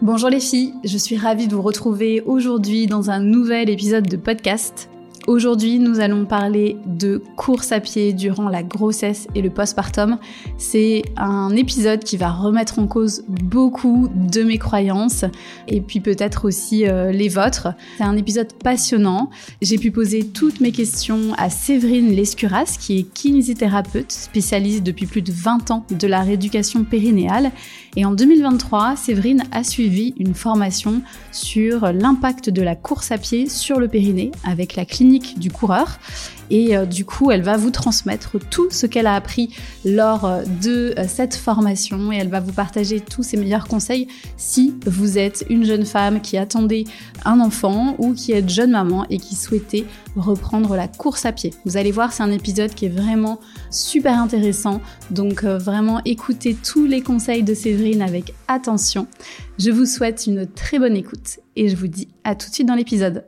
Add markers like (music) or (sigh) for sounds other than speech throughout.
Bonjour les filles, je suis ravie de vous retrouver aujourd'hui dans un nouvel épisode de podcast. Aujourd'hui, nous allons parler de course à pied durant la grossesse et le postpartum. C'est un épisode qui va remettre en cause beaucoup de mes croyances et puis peut-être aussi euh, les vôtres. C'est un épisode passionnant. J'ai pu poser toutes mes questions à Séverine Lescuras, qui est kinésithérapeute spécialiste depuis plus de 20 ans de la rééducation périnéale. Et en 2023, Séverine a suivi une formation sur l'impact de la course à pied sur le périnée avec la clinique du coureur. Et euh, du coup, elle va vous transmettre tout ce qu'elle a appris lors euh, de euh, cette formation et elle va vous partager tous ses meilleurs conseils si vous êtes une jeune femme qui attendait un enfant ou qui est jeune maman et qui souhaitait reprendre la course à pied. Vous allez voir, c'est un épisode qui est vraiment super intéressant. Donc vraiment écoutez tous les conseils de Séverine avec attention. Je vous souhaite une très bonne écoute et je vous dis à tout de suite dans l'épisode.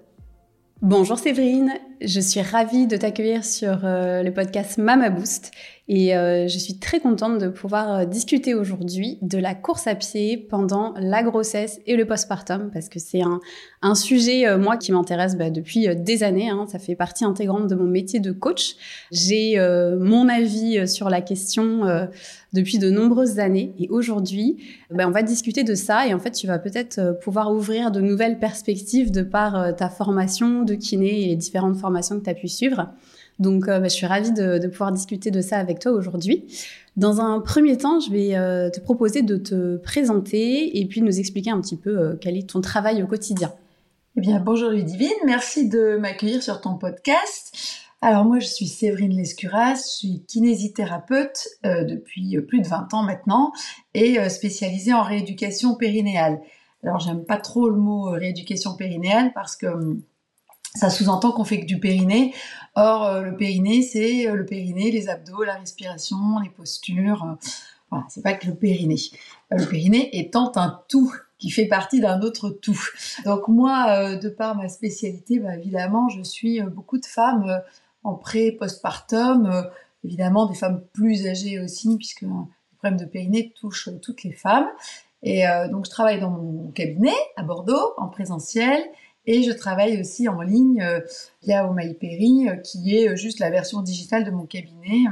Bonjour Séverine, je suis ravie de t'accueillir sur euh, le podcast Mama Boost et euh, je suis très contente de pouvoir euh, discuter aujourd'hui de la course à pied pendant la grossesse et le postpartum parce que c'est un, sujet moi qui m'intéresse bah, depuis des années, hein, ça fait partie intégrante de mon métier de coach. J'ai mon avis sur la question depuis de nombreuses années et aujourd'hui bah, on va discuter de ça et en fait tu vas peut-être pouvoir ouvrir de nouvelles perspectives de par ta formation de kiné et les différentes formations que tu as pu suivre. Donc, euh, bah, je suis ravie de, pouvoir discuter de ça avec toi aujourd'hui. Dans un premier temps, je vais euh, te proposer de te présenter et puis nous expliquer un petit peu euh, quel est ton travail au quotidien. Eh bien, bonjour Ludivine, merci de m'accueillir sur ton podcast. Alors moi, je suis Séverine Lescuras, je suis kinésithérapeute depuis plus de 20 ans maintenant et spécialisée en rééducation périnéale. Alors j'aime pas trop le mot rééducation périnéale parce que hum, ça sous-entend qu'on fait que du périnée. Or, euh, le périnée, c'est euh, le périnée, les abdos, la respiration, les postures. Euh, voilà, c'est pas que le périnée. Le périnée étant un tout qui fait partie d'un autre tout. Donc moi, de par ma spécialité, bah, évidemment, je suis beaucoup de femmes en pré-postpartum, évidemment des femmes plus âgées aussi, puisque le problème de périnée touche toutes les femmes. Et donc je travaille dans mon cabinet à Bordeaux en présentiel et je travaille aussi en ligne euh, via Omaiperi, euh, qui est euh, juste la version digitale de mon cabinet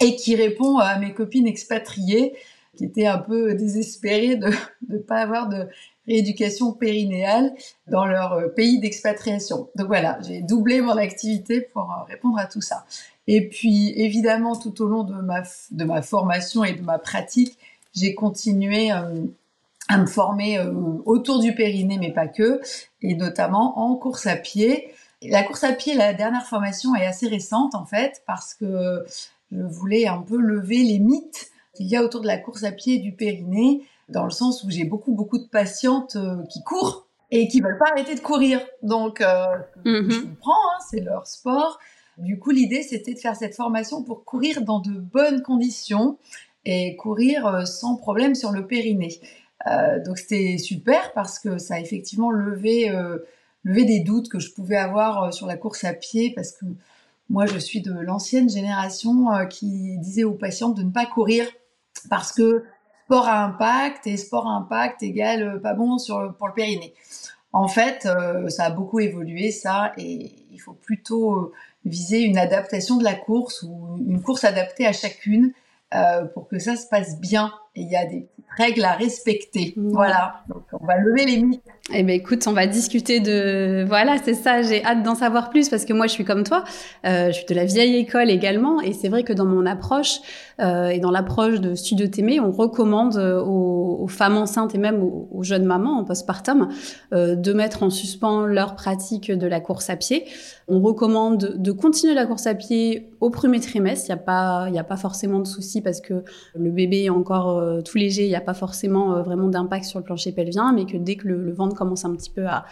et qui répond à mes copines expatriées qui étaient un peu désespérées de (laughs) ne pas avoir de rééducation périnéale dans leur pays d'expatriation. Donc voilà, j'ai doublé mon activité pour répondre à tout ça. Et puis évidemment, tout au long de ma, de ma formation et de ma pratique, j'ai continué à me former euh, autour du périnée, mais pas que, et notamment en course à pied. La course à pied, la dernière formation est assez récente en fait, parce que je voulais un peu lever les mythes qu'il y a autour de la course à pied du périnée, dans le sens où j'ai beaucoup beaucoup de patientes euh, qui courent et qui veulent pas arrêter de courir. Donc, euh, mm-hmm. je comprends, hein, c'est leur sport. Du coup, l'idée, c'était de faire cette formation pour courir dans de bonnes conditions et courir sans problème sur le périnée. Euh, donc c'était super parce que ça a effectivement levé, euh, levé des doutes que je pouvais avoir euh, sur la course à pied parce que moi je suis de l'ancienne génération qui disait aux patients de ne pas courir parce que sport à impact et sport à impact égale pas bon sur, pour le périnée. En fait, ça a beaucoup évolué ça et il faut plutôt viser une adaptation de la course ou une course adaptée à chacune pour que ça se passe bien il y a des règles à respecter. Voilà. Donc, on va lever les mythes. Eh ben, écoute, on va discuter de, voilà, c'est ça. J'ai hâte d'en savoir plus parce que moi, je suis comme toi. Euh, je suis de la vieille école également. Et c'est vrai que dans mon approche, euh, et dans l'approche de Studio Témé, on recommande euh, aux, femmes enceintes et même aux, jeunes mamans en postpartum euh, de mettre en suspens leur pratique de la course à pied. On recommande de continuer la course à pied au premier trimestre. Il n'y a pas, a pas forcément de souci parce que le bébé est encore tout léger. Il n'y a pas forcément vraiment d'impact sur le plancher pelvien, mais que dès que le, ventre commence un petit peu à,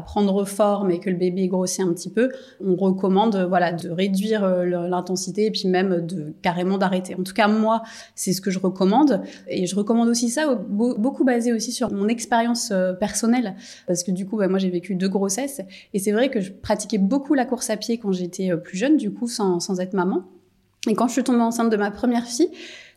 prendre forme et que le bébé grossit un petit peu, on recommande voilà de réduire l'intensité et puis même de carrément d'arrêter. En tout cas, moi, c'est ce que je recommande. Et je recommande aussi ça, beaucoup basé aussi sur mon expérience euh, personnelle. Parce que du coup, bah, moi, j'ai vécu deux grossesses. Et c'est vrai que je pratiquais beaucoup la course à pied quand j'étais euh, plus jeune, du coup, sans, sans être maman. Et quand je suis tombée enceinte de ma première fille,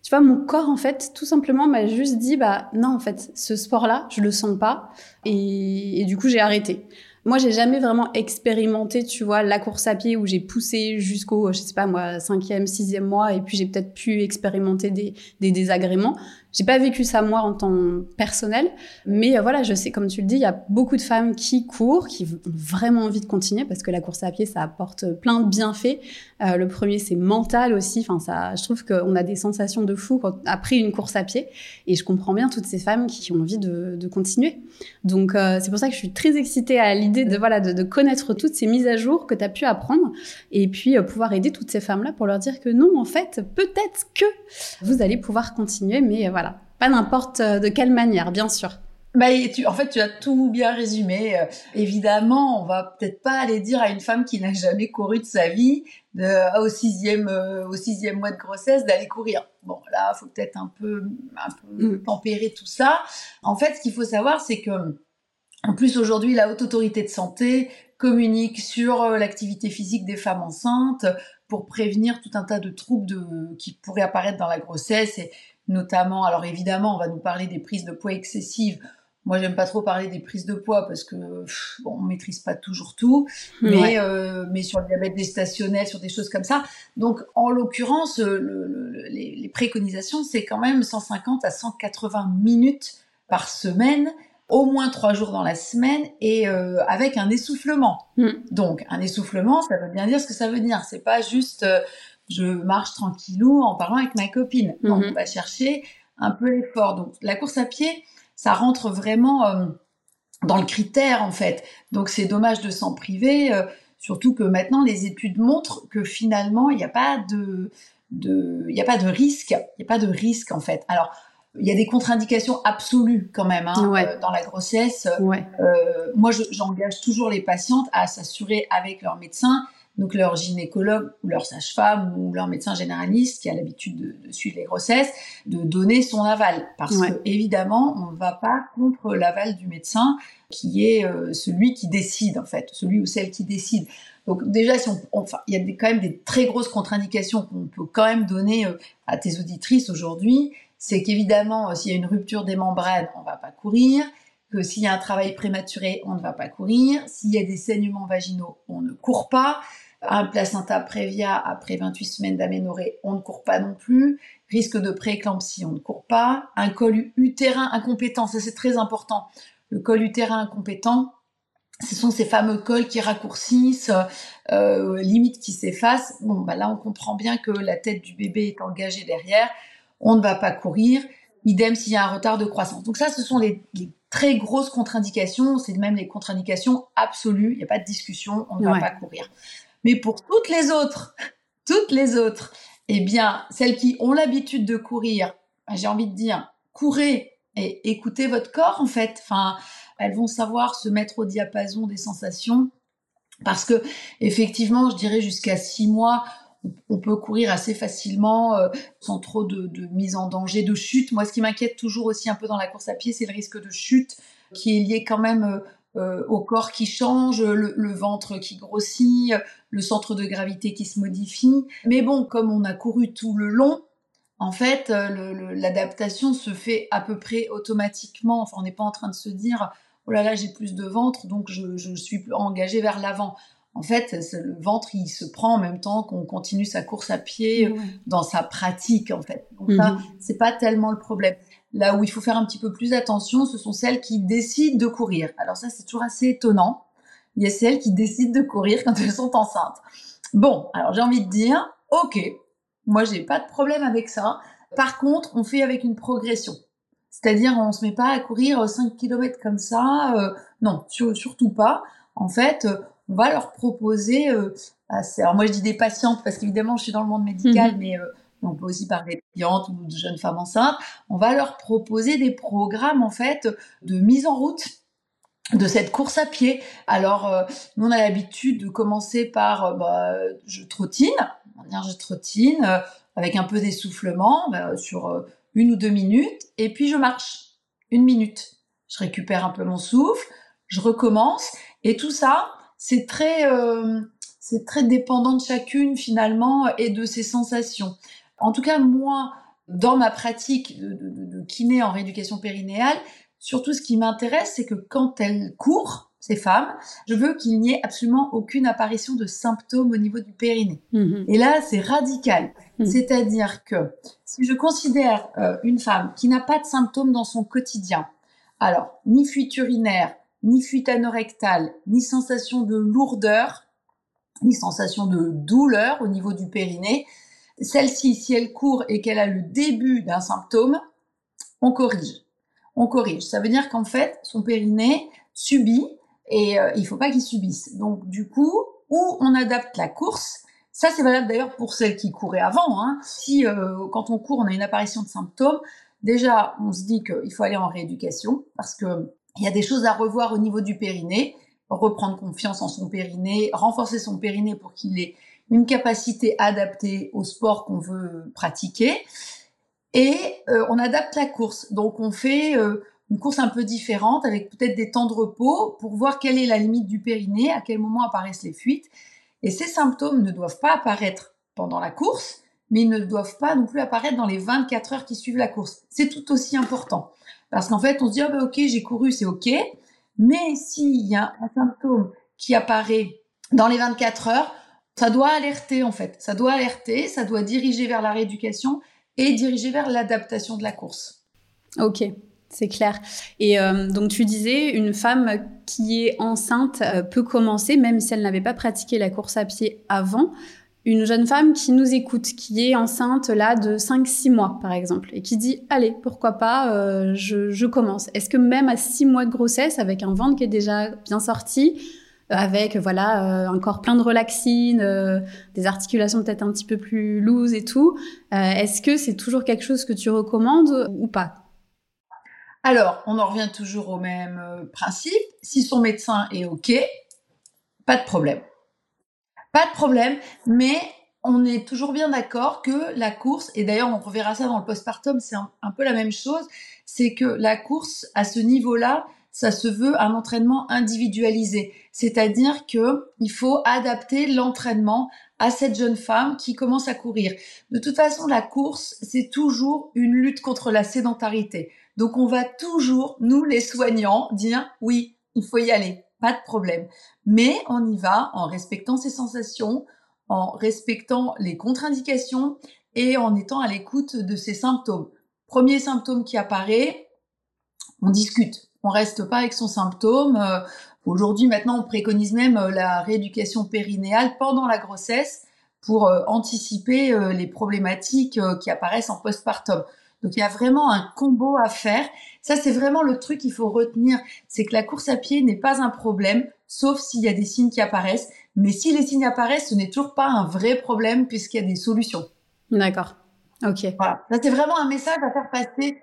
tu vois, mon corps, en fait, tout simplement m'a juste dit, bah non, en fait, ce sport-là, je le sens pas. Et, du coup, j'ai arrêté. Moi, j'ai jamais vraiment expérimenté, tu vois, la course à pied où j'ai poussé jusqu'au, je sais pas moi, cinquième, sixième mois, et puis j'ai peut-être pu expérimenter des désagréments. J'ai pas vécu ça moi en tant personnel, mais euh, voilà, je sais, comme tu le dis, il y a beaucoup de femmes qui courent, qui ont vraiment envie de continuer parce que la course à pied, ça apporte plein de bienfaits. Euh, le premier, c'est mental aussi. Enfin, ça, je trouve qu'on a des sensations de fou quand, après une course à pied, et je comprends bien toutes ces femmes qui ont envie de, continuer. Donc, euh, c'est pour ça que je suis très excitée à l'idée de voilà de, connaître toutes ces mises à jour que tu as pu apprendre, et puis pouvoir aider toutes ces femmes-là pour leur dire que non, en fait, peut-être que vous allez pouvoir continuer, mais voilà pas n'importe euh, de quelle manière, bien sûr. Bah, tu, en fait, tu as tout bien résumé. Euh, évidemment, on va peut-être pas aller dire à une femme qui n'a jamais couru de sa vie, de, au sixième, euh, au sixième mois de grossesse, d'aller courir. Bon, là, faut peut-être un peu, un peu mm. tempérer tout ça. En fait, ce qu'il faut savoir, c'est que, en plus, aujourd'hui, la haute autorité de santé communique sur l'activité physique des femmes enceintes pour prévenir tout un tas de troubles de, qui pourraient apparaître dans la grossesse et notamment, alors évidemment, on va nous parler des prises de poids excessives. Moi, j'aime pas trop parler des prises de poids parce que bon, on maîtrise pas toujours tout, mais euh, mais sur le diabète gestationnel, sur des choses comme ça. Donc, en l'occurrence, le, les, les, préconisations, c'est quand même 150 à 180 minutes par semaine, au moins trois jours dans la semaine, et euh, avec un essoufflement. Hmm. Donc, un essoufflement, ça veut bien dire ce que ça veut dire. C'est pas juste euh, je marche tranquillou en parlant avec ma copine. on mhm. va chercher un peu l'effort. Donc la course à pied, ça rentre vraiment euh, dans le critère en fait. Donc c'est dommage de s'en priver, euh, surtout que maintenant les études montrent que finalement il n'y a pas de, de, il y a pas de risque, il n'y a pas de risque en fait. Alors il y a des contre-indications absolues quand même hein, euh, dans la grossesse. Ouais. moi, j'engage toujours les patientes à s'assurer avec leur médecin donc leur gynécologue ou leur sage-femme ou leur médecin généraliste qui a l'habitude de, suivre les grossesses, de donner son aval. Parce que évidemment, on ne va pas contre l'aval du médecin qui est euh, celui qui décide en fait, celui ou celle qui décide. Donc déjà, si on, enfin, il y a des, quand même des très grosses contre-indications qu'on peut quand même donner euh, à tes auditrices aujourd'hui. C'est qu'évidemment, euh, s'il y a une rupture des membranes, on va pas courir que s'il y a un travail prématuré, on ne va pas courir. S'il y a des saignements vaginaux, on ne court pas un placenta prévia après 28 semaines d'aménorrhée, on ne court pas non plus. Risque de prééclampsie, on ne court pas. Un col utérin incompétent, ça c'est très important. Le col utérin incompétent, ce sont ces fameux cols qui raccourcissent, euh, limite qui s'effacent. Bon, bah là on comprend bien que la tête du bébé est engagée derrière. On ne va pas courir. Idem s'il y a un retard de croissance. Donc ça, ce sont les, les très grosses contre-indications. C'est même les contre-indications absolues. Il n'y a pas de discussion. On ne va pas courir. Mais pour toutes les autres, (laughs) toutes les autres, eh bien, celles qui ont l'habitude de courir, ben, j'ai envie de dire, courez et écoutez votre corps, en fait. Elles vont savoir se mettre au diapason des sensations. Parce que, effectivement, je dirais jusqu'à six mois, on peut courir assez facilement, euh, sans trop de, de, mise en danger, de chute. Moi, ce qui m'inquiète toujours aussi un peu dans la course à pied, c'est le risque de chute qui est lié quand même euh, euh, au corps qui change, le, ventre qui grossit, le centre de gravité qui se modifie. Mais bon, comme on a couru tout le long, en fait, euh, l'adaptation se fait à peu près automatiquement. Enfin, on n'est pas en train de se dire, oh là là, j'ai plus de ventre, donc je, je suis engagé vers l'avant. En fait, le ventre, il se prend en même temps qu'on continue sa course à pied dans sa pratique, en fait. Donc ça, mhm. c'est pas tellement le problème. Là où il faut faire un petit peu plus attention, ce sont celles qui décident de courir. Alors ça, c'est toujours assez étonnant. Il y a celles qui décident de courir quand elles sont enceintes. Bon, alors j'ai envie de dire, ok, moi j'ai pas de problème avec ça. Par contre, on fait avec une progression. C'est-à-dire, on se met pas à courir 5 km comme ça. Euh, non, surtout pas. En fait, on va leur proposer. Euh, alors moi je dis des patientes parce qu'évidemment je suis dans le monde médical, mhm. mais euh, on peut aussi parler de clientes ou de jeunes femmes enceintes, on va leur proposer des programmes en fait de mise en route de cette course à pied. Alors, euh, nous, on a l'habitude de commencer par, euh, bah, je trottine, je trottine, euh, avec un peu d'essoufflement bah, sur une ou deux minutes, et puis je marche une minute. Je récupère un peu mon souffle, je recommence, et tout ça, c'est très, c'est très dépendant de chacune finalement et de ses sensations. En tout cas, moi, Dans ma pratique de, de kiné en rééducation périnéale, surtout ce qui m'intéresse, c'est que quand elles courent, ces femmes, je veux qu'il n'y ait absolument aucune apparition de symptômes au niveau du périnée. Mhm. Et là, c'est radical. Mhm. C'est-à-dire que si je considère euh, une femme qui n'a pas de symptômes dans son quotidien, alors ni fuite urinaire, ni fuite anorectale, ni sensation de lourdeur, ni sensation de douleur au niveau du périnée, celle-ci, si elle court et qu'elle a le début d'un symptôme, on corrige. On corrige. Ça veut dire qu'en fait, son périnée subit et euh, il faut pas qu'ils subissent. Donc du coup, où on adapte la course, ça c'est valable d'ailleurs pour celles qui couraient avant. Hein. Si euh, quand on court, on a une apparition de symptômes, déjà on se dit qu'il faut aller en rééducation parce que il y a des choses à revoir au niveau du périnée, reprendre confiance en son périnée, renforcer son périnée pour qu'il ait une capacité adaptée au sport qu'on veut pratiquer. Et euh, on adapte la course. Donc on fait euh, une course un peu différente avec peut-être des temps de repos pour voir quelle est la limite du périnée, à quel moment apparaissent les fuites. Et ces symptômes ne doivent pas apparaître pendant la course, mais ils ne doivent pas non plus apparaître dans les 24 heures qui suivent la course. C'est tout aussi important. Parce qu'en fait, on se dit, oh ben, ok, j'ai couru, c'est ok. Mais s'il y a un symptôme qui apparaît dans les 24 heures, ça doit alerter en fait. Ça doit alerter, ça doit diriger vers la rééducation et diriger vers l'adaptation de la course. Ok, c'est clair. Et euh, donc tu disais, une femme qui est enceinte euh, peut commencer, même si elle n'avait pas pratiqué la course à pied avant. Une jeune femme qui nous écoute, qui est enceinte là de 5-6 mois par exemple, et qui dit, allez, pourquoi pas, euh, je, commence. Est-ce que même à 6 mois de grossesse, avec un ventre qui est déjà bien sorti, avec voilà un corps plein de relaxine, des articulations peut-être un petit peu plus loose et tout. Est-ce que c'est toujours quelque chose que tu recommandes ou pas? Alors, on en revient toujours au même euh, principe. Si son médecin est OK, pas de problème. Pas de problème, mais on est toujours bien d'accord que la course, et d'ailleurs on reverra ça dans le postpartum, c'est un, peu la même chose, c'est que la course à ce niveau-là, ça se veut un entraînement individualisé. C'est-à-dire que il faut adapter l'entraînement à cette jeune femme qui commence à courir. De toute façon, la course, c'est toujours une lutte contre la sédentarité. Donc on va toujours, nous les soignants, dire oui, il faut y aller, pas de problème. Mais on y va en respectant ses sensations, en respectant les contre-indications et en étant à l'écoute de ses symptômes. Premier symptôme qui apparaît, on discute. On reste pas avec son symptôme. Euh, aujourd'hui, maintenant, on préconise même euh, la rééducation périnéale pendant la grossesse pour euh, anticiper les problématiques qui apparaissent en postpartum. Donc il y a vraiment un combo à faire. Ça, c'est vraiment le truc qu'il faut retenir, c'est que la course à pied n'est pas un problème, sauf s'il y a des signes qui apparaissent. Mais si les signes apparaissent, ce n'est toujours pas un vrai problème puisqu'il y a des solutions. D'accord. Ok. Voilà. Ça, c'est vraiment un message à faire passer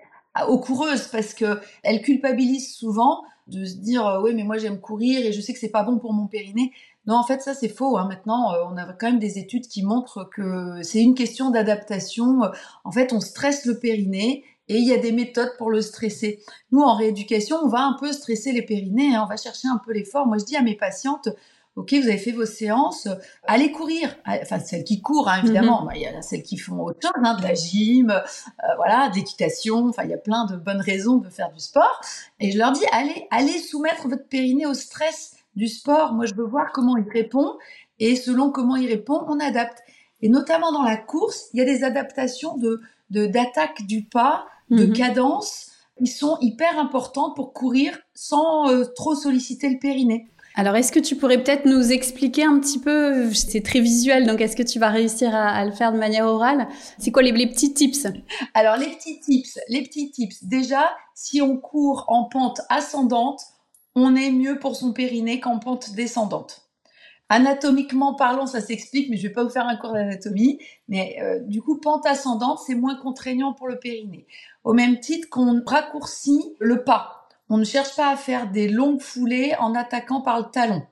aux coureuses parce que elles culpabilisent souvent de se dire euh, oui mais moi j'aime courir et je sais que c'est pas bon pour mon périnée. Non en fait ça c'est faux. Hein. Maintenant euh, on a quand même des études qui montrent que c'est une question d'adaptation. En fait on stresse le périnée et il y a des méthodes pour le stresser. Nous en rééducation on va un peu stresser les périnées, hein. on va chercher un peu l'effort. Moi je dis à mes patientes Ok, vous avez fait vos séances, allez courir. Enfin, celles qui courent, hein, évidemment. Mhm. Bah, il y a celles qui font autre chose, hein, de la gym, euh, voilà, de l'équitation. Enfin, il y a plein de bonnes raisons de faire du sport. Et je leur dis, allez, allez soumettre votre périnée au stress du sport. Moi, je veux voir comment il répond. Et selon comment il répond, on adapte. Et notamment dans la course, il y a des adaptations de d'attaque du pas, de mhm. cadence, qui sont hyper importantes pour courir sans euh, trop solliciter le périnée. Alors, est-ce que tu pourrais peut-être nous expliquer un petit peu, c'est très visuel, donc est-ce que tu vas réussir à, le faire de manière orale? C'est quoi les, petits tips? Alors, les petits tips, les petits tips. Déjà, si on court en pente ascendante, on est mieux pour son périnée qu'en pente descendante. Anatomiquement parlant, ça s'explique, mais je vais pas vous faire un cours d'anatomie. Mais euh, du coup, pente ascendante, c'est moins contraignant pour le périnée. Au même titre qu'on raccourcit le pas. On ne cherche pas à faire des longues foulées en attaquant par le talon.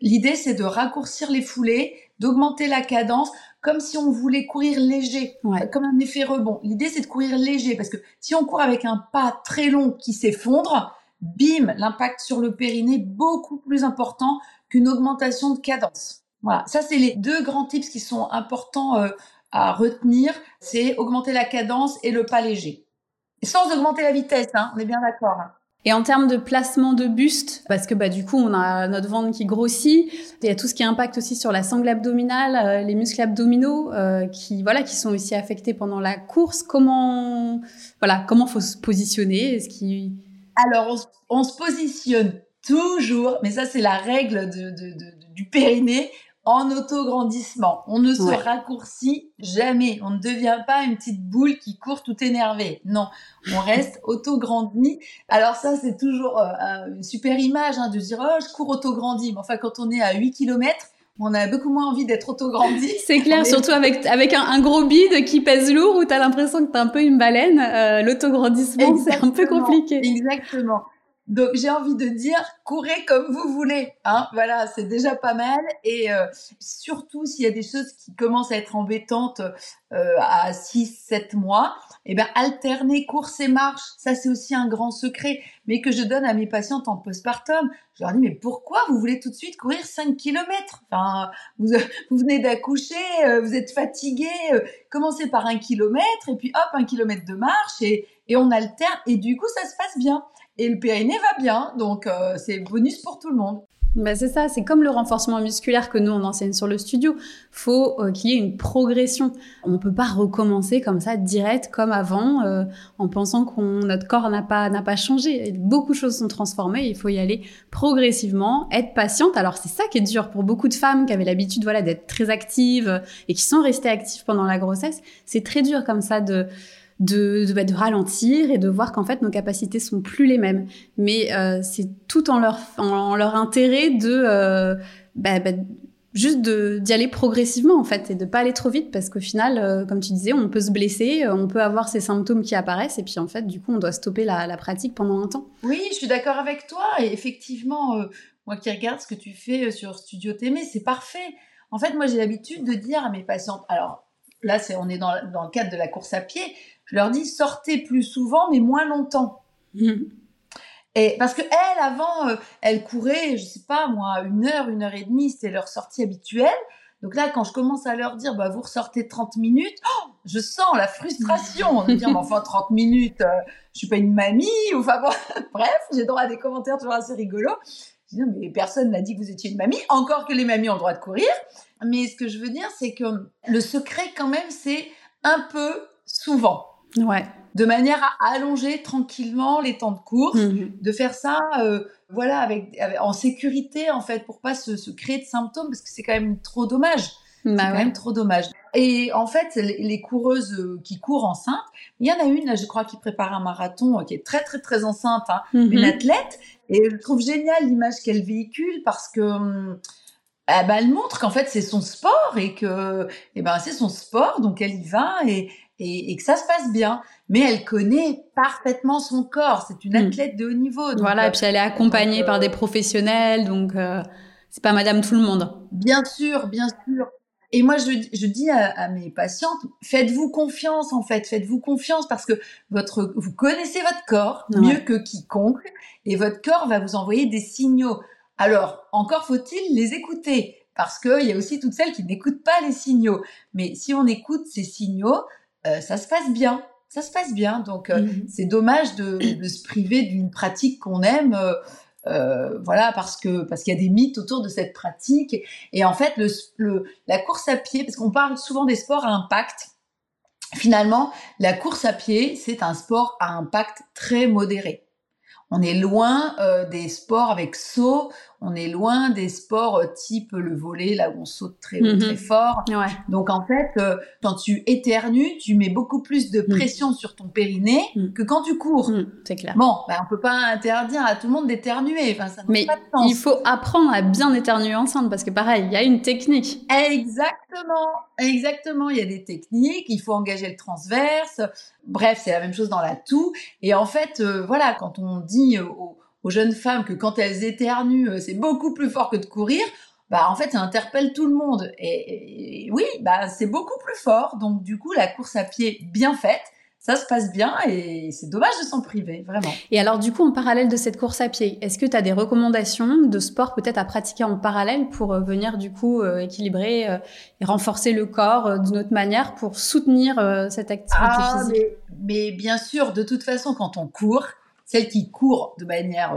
L'idée, c'est de raccourcir les foulées, d'augmenter la cadence, comme si on voulait courir léger, comme un effet rebond. L'idée, c'est de courir léger, parce que si on court avec un pas très long qui s'effondre, bim, l'impact sur le périnée beaucoup plus important qu'une augmentation de cadence. Voilà, ça c'est les deux grands tips qui sont importants euh, à retenir, c'est augmenter la cadence et le pas léger. sans augmenter la vitesse, hein, on est bien d'accord. Hein. Et en termes de placement de buste, parce que bah du coup on a notre ventre qui grossit, il y a tout ce qui impacte aussi sur la sangle abdominale, euh, les muscles abdominaux euh, qui voilà qui sont aussi affectés pendant la course. Comment voilà comment faut se positionner? Est-ce qui alors on, se positionne toujours, mais ça c'est la règle du périnée en auto-grandissement. On ne se raccourcit jamais. On ne devient pas une petite boule qui court tout énervée. Non, on reste (laughs) auto-grandi. Alors ça, c'est toujours euh, une super image hein, de dire « Oh, je cours auto-grandi ». Mais enfin, quand on est à 8 km, on a beaucoup moins envie d'être auto-grandi. (laughs) C'est clair, surtout avec, avec un, gros bide qui pèse lourd où tu as l'impression que tu un peu une baleine. Euh, L'autograndissement, c'est un peu compliqué. Exactement. Donc j'ai envie de dire, courez comme vous voulez. Hein voilà, c'est déjà pas mal. Et euh, surtout s'il y a des choses qui commencent à être embêtantes euh, à 6, 7 mois, eh ben alterner course et marche, ça c'est aussi un grand secret, mais que je donne à mes patientes en postpartum. Je leur dis, mais pourquoi vous voulez tout de suite courir 5 km Enfin, vous, vous venez d'accoucher, euh, vous êtes fatigué, commencez par un kilomètre, et puis hop, un kilomètre de marche, et, et on alterne, et du coup ça se passe bien et le périnée va bien, donc euh, c'est bonus pour tout le monde. Bah c'est ça, c'est comme le renforcement musculaire que nous on enseigne sur le studio. Faut euh, qu'il y ait une progression. On peut pas recommencer comme ça direct comme avant euh, en pensant qu'on notre corps n'a pas n'a pas changé. Beaucoup de choses sont transformées. Il faut y aller progressivement, être patiente. Alors c'est ça qui est dur pour beaucoup de femmes qui avaient l'habitude voilà d'être très actives et qui sont restées actives pendant la grossesse. C'est très dur comme ça de bah, de, ralentir et de voir qu'en fait nos capacités sont plus les mêmes. Mais euh, c'est tout en leur, en, leur intérêt de euh, bah, bah, juste d'y aller progressivement en fait et de pas aller trop vite parce qu'au final, euh, comme tu disais, on peut se blesser, on peut avoir ces symptômes qui apparaissent et puis en fait du coup on doit stopper la, pratique pendant un temps. Oui, je suis d'accord avec toi et effectivement, moi qui regarde ce que tu fais sur Studio TM, c'est parfait. En fait, moi j'ai l'habitude de dire à mes patientes, alors là c'est on est dans, dans le cadre de la course à pied, je leur dis sortez plus souvent, mais moins longtemps. Mhm. Et parce que elle, avant, euh, elle courait, je sais pas moi, une heure, une heure et demie, c'était leur sortie habituelle. Donc là, quand je commence à leur dire, bah, vous ressortez 30 minutes, oh, je sens la frustration de dire, (laughs) mais enfin, 30 minutes, euh, je suis pas une mamie, ou enfin bon, (laughs) bref, j'ai droit à des commentaires toujours assez rigolos. Je dis, non, mais personne n'a dit que vous étiez une mamie, encore que les mamies ont le droit de courir. Mais ce que je veux dire, c'est que le secret, quand même, c'est un peu souvent. Ouais. De manière à allonger tranquillement les temps de course, mhm. de faire ça, euh, voilà, avec, en sécurité en fait, pour pas se, se créer de symptômes, parce que c'est quand même trop dommage. Bah c'est quand même trop dommage. Et en fait, les, coureuses euh, qui courent enceintes, il y en a une, là, je crois, qui prépare un marathon, euh, qui est très très très enceinte, hein, mhm. une athlète, et je trouve génial l'image qu'elle véhicule parce que eh ben, elle montre qu'en fait c'est son sport et que eh ben c'est son sport donc elle y va et, et, que ça se passe bien. Mais elle connaît parfaitement son corps. C'est une hmm. athlète de haut niveau. voilà, et puis elle est accompagnée par des euh, professionnels, donc euh, c'est pas Madame tout le monde. Bien sûr, bien sûr. Et moi, je, je dis à, mes patientes, faites-vous confiance en fait, faites-vous confiance parce que votre, vous connaissez votre corps mieux que quiconque et votre corps va vous envoyer des signaux. Alors, encore faut-il les écouter parce qu'il y a aussi toutes celles qui n'écoutent pas les signaux. Mais si on écoute ces signaux, euh, ça se passe bien. Ça se passe bien. Donc, euh, mhm. c'est dommage de, (clears throat) de, se priver d'une pratique qu'on aime. Euh, euh, voilà, parce que parce qu'il y a des mythes autour de cette pratique. Et, en fait, le, le, la course à pied, parce qu'on parle souvent des sports à impact. Finalement, la course à pied, c'est un sport à impact très modéré. On est loin euh, des sports avec saut, on est loin des sports euh, type le volet, là où on saute très haut, très mhm. fort. Donc en fait, euh, quand tu éternues, tu mets beaucoup plus de mm. pression sur ton périnée mm. que quand tu cours. C'est clair. Bon, ben, on peut pas interdire à tout le monde d'éternuer. Enfin, ça Mais pas de sens. il faut apprendre à bien éternuer ensemble parce que pareil, il y a une technique. Exactement, exactement. Il y a des techniques. Il faut engager le transverse. Bref, c'est la même chose dans la toux. Et en fait, euh, voilà, quand on dit aux aux jeunes femmes que quand elles éternuent, euh, c'est beaucoup plus fort que de courir, bah en fait ça interpelle tout le monde. Et, oui, bah c'est beaucoup plus fort. Donc du coup, la course à pied bien faite, ça se passe bien et c'est dommage de s'en priver, vraiment. Et alors, du coup, en parallèle de cette course à pied, est-ce que tu as des recommandations de sport peut-être à pratiquer en parallèle pour euh, venir, du coup, euh, équilibrer euh, et renforcer le corps d'une autre manière pour soutenir cette activité ah, physique? mais, bien sûr, de toute façon, quand on court, celles qui courent de manière,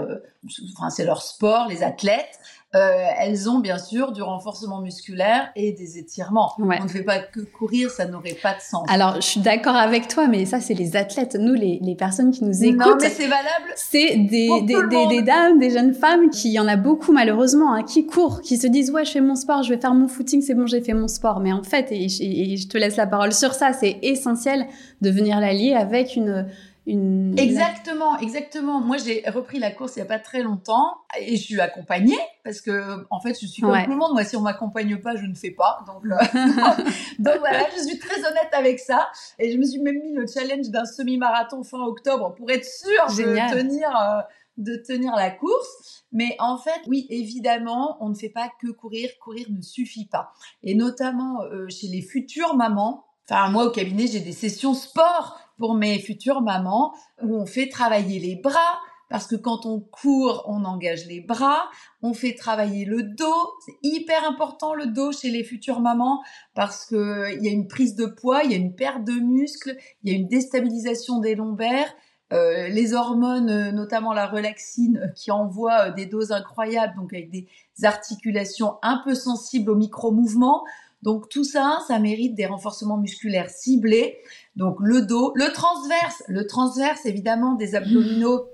enfin, c'est leur sport, les athlètes, euh, elles ont bien sûr du renforcement musculaire et des étirements. On ne fait pas que courir, ça n'aurait pas de sens. Alors, je suis d'accord avec toi, mais ça, c'est les athlètes. Nous, les, les, personnes qui nous écoutent. Non, mais c'est valable. C'est des, des, des, des, dames, des jeunes femmes qui, il y en a beaucoup malheureusement, hein, qui courent, qui se disent, ouais, je fais mon sport, je vais faire mon footing, c'est bon, j'ai fait mon sport. Mais en fait, et, et je te laisse la parole sur ça, c'est essentiel de venir l'allier avec une Exactement, exactement. Moi, j'ai repris la course il y a pas très longtemps et je suis accompagnée parce que, en fait, je suis comme tout le monde. Moi, si on m'accompagne pas, je ne fais pas. Donc, euh, (laughs) donc voilà, je suis très honnête avec ça. Et je me suis même mis le challenge d'un semi-marathon fin octobre pour être sûre de tenir. Euh, de tenir la course. Mais en fait, oui, évidemment, on ne fait pas que courir. Courir ne suffit pas. Et notamment euh, chez les futures mamans. Enfin, moi, au cabinet, j'ai des sessions sport pour mes futures mamans où on fait travailler les bras parce que quand on court, on engage les bras, on fait travailler le dos, c'est hyper important le dos chez les futures mamans parce que il y a une prise de poids, il y a une perte de muscles, il y a une déstabilisation des lombaires, euh, les hormones, euh, notamment la relaxine, euh, qui envoie des doses incroyables, donc avec des articulations un peu sensibles aux micro-mouvements. Donc tout ça, ça mérite des renforcements musculaires ciblés. Donc le dos, le transverse, le transverse évidemment des abdominaux.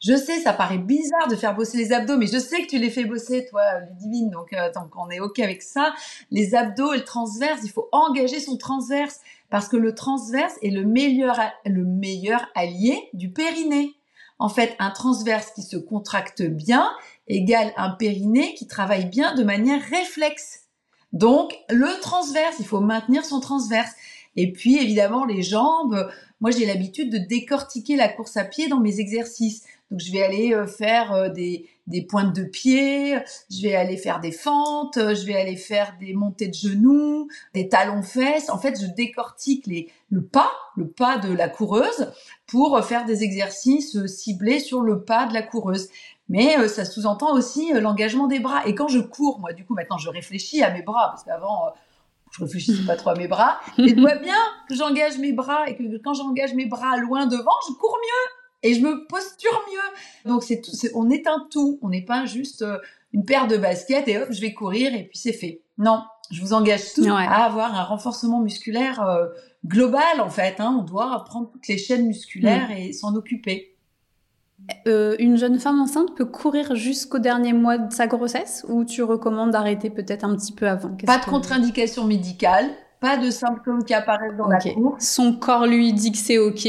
Je sais, ça paraît bizarre de faire bosser les abdos, mais je sais que tu les fais bosser, toi, Ludivine, donc, euh, donc on est OK avec ça. Les abdos et le transverse, il faut engager son transverse, parce que le transverse est le meilleur, le meilleur allié du périnée. En fait, un transverse qui se contracte bien égale un périnée qui travaille bien de manière réflexe. Donc, le transverse, il faut maintenir son transverse. Et puis, évidemment, les jambes. Moi, j'ai l'habitude de décortiquer la course à pied dans mes exercices. Donc, je vais aller euh, faire euh, des, pointes de pied, je vais aller faire des fentes, je vais aller faire des montées de genoux, des talons fesses. En fait, je décortique le pas, le pas de la coureuse pour faire des exercices ciblés sur le pas de la coureuse mais euh, ça sous-entend aussi euh, l'engagement des bras. Et quand je cours, moi, du coup, maintenant, je réfléchis à mes bras, parce qu'avant, euh, je réfléchissais pas trop à mes bras. Et je vois bien que j'engage mes bras et que quand j'engage mes bras loin devant, je cours mieux et je me posture mieux. Donc c'est on est un tout. On n'est pas juste une paire de baskets et hop, je vais courir et puis c'est fait. Non, je vous engage tous à avoir un renforcement musculaire global en fait. Hein. On doit prendre toutes les chaînes musculaires mm. et s'en occuper. Euh, une jeune femme enceinte peut courir jusqu'au dernier mois de sa grossesse ou tu recommandes d'arrêter peut-être un petit peu avant? Pas de contre-indication médicale, pas de symptômes qui apparaissent dans la course. Son corps lui dit que c'est ok,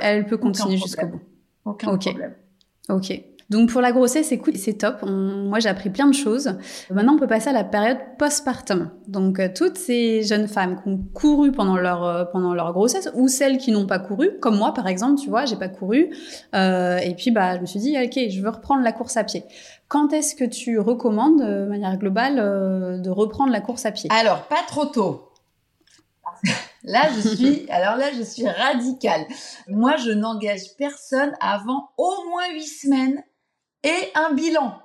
elle peut continuer jusqu'au bout. Aucun problème. Ok. Donc pour la grossesse, écoute, c'est top. moi, j'ai appris plein de choses. Maintenant, on peut passer à la période postpartum. Donc euh, toutes ces jeunes femmes qui ont couru pendant leur euh, pendant leur grossesse ou celles qui n'ont pas couru, comme moi par exemple, tu vois, j'ai pas couru. Euh, et puis bah, je me suis dit, ok, je veux reprendre la course à pied. Quand est-ce que tu recommandes, de manière globale, de reprendre la course à pied? Alors pas trop tôt. (laughs) Là, je suis, alors là, je suis radicale. Moi, je n'engage personne avant au moins huit semaines et un bilan.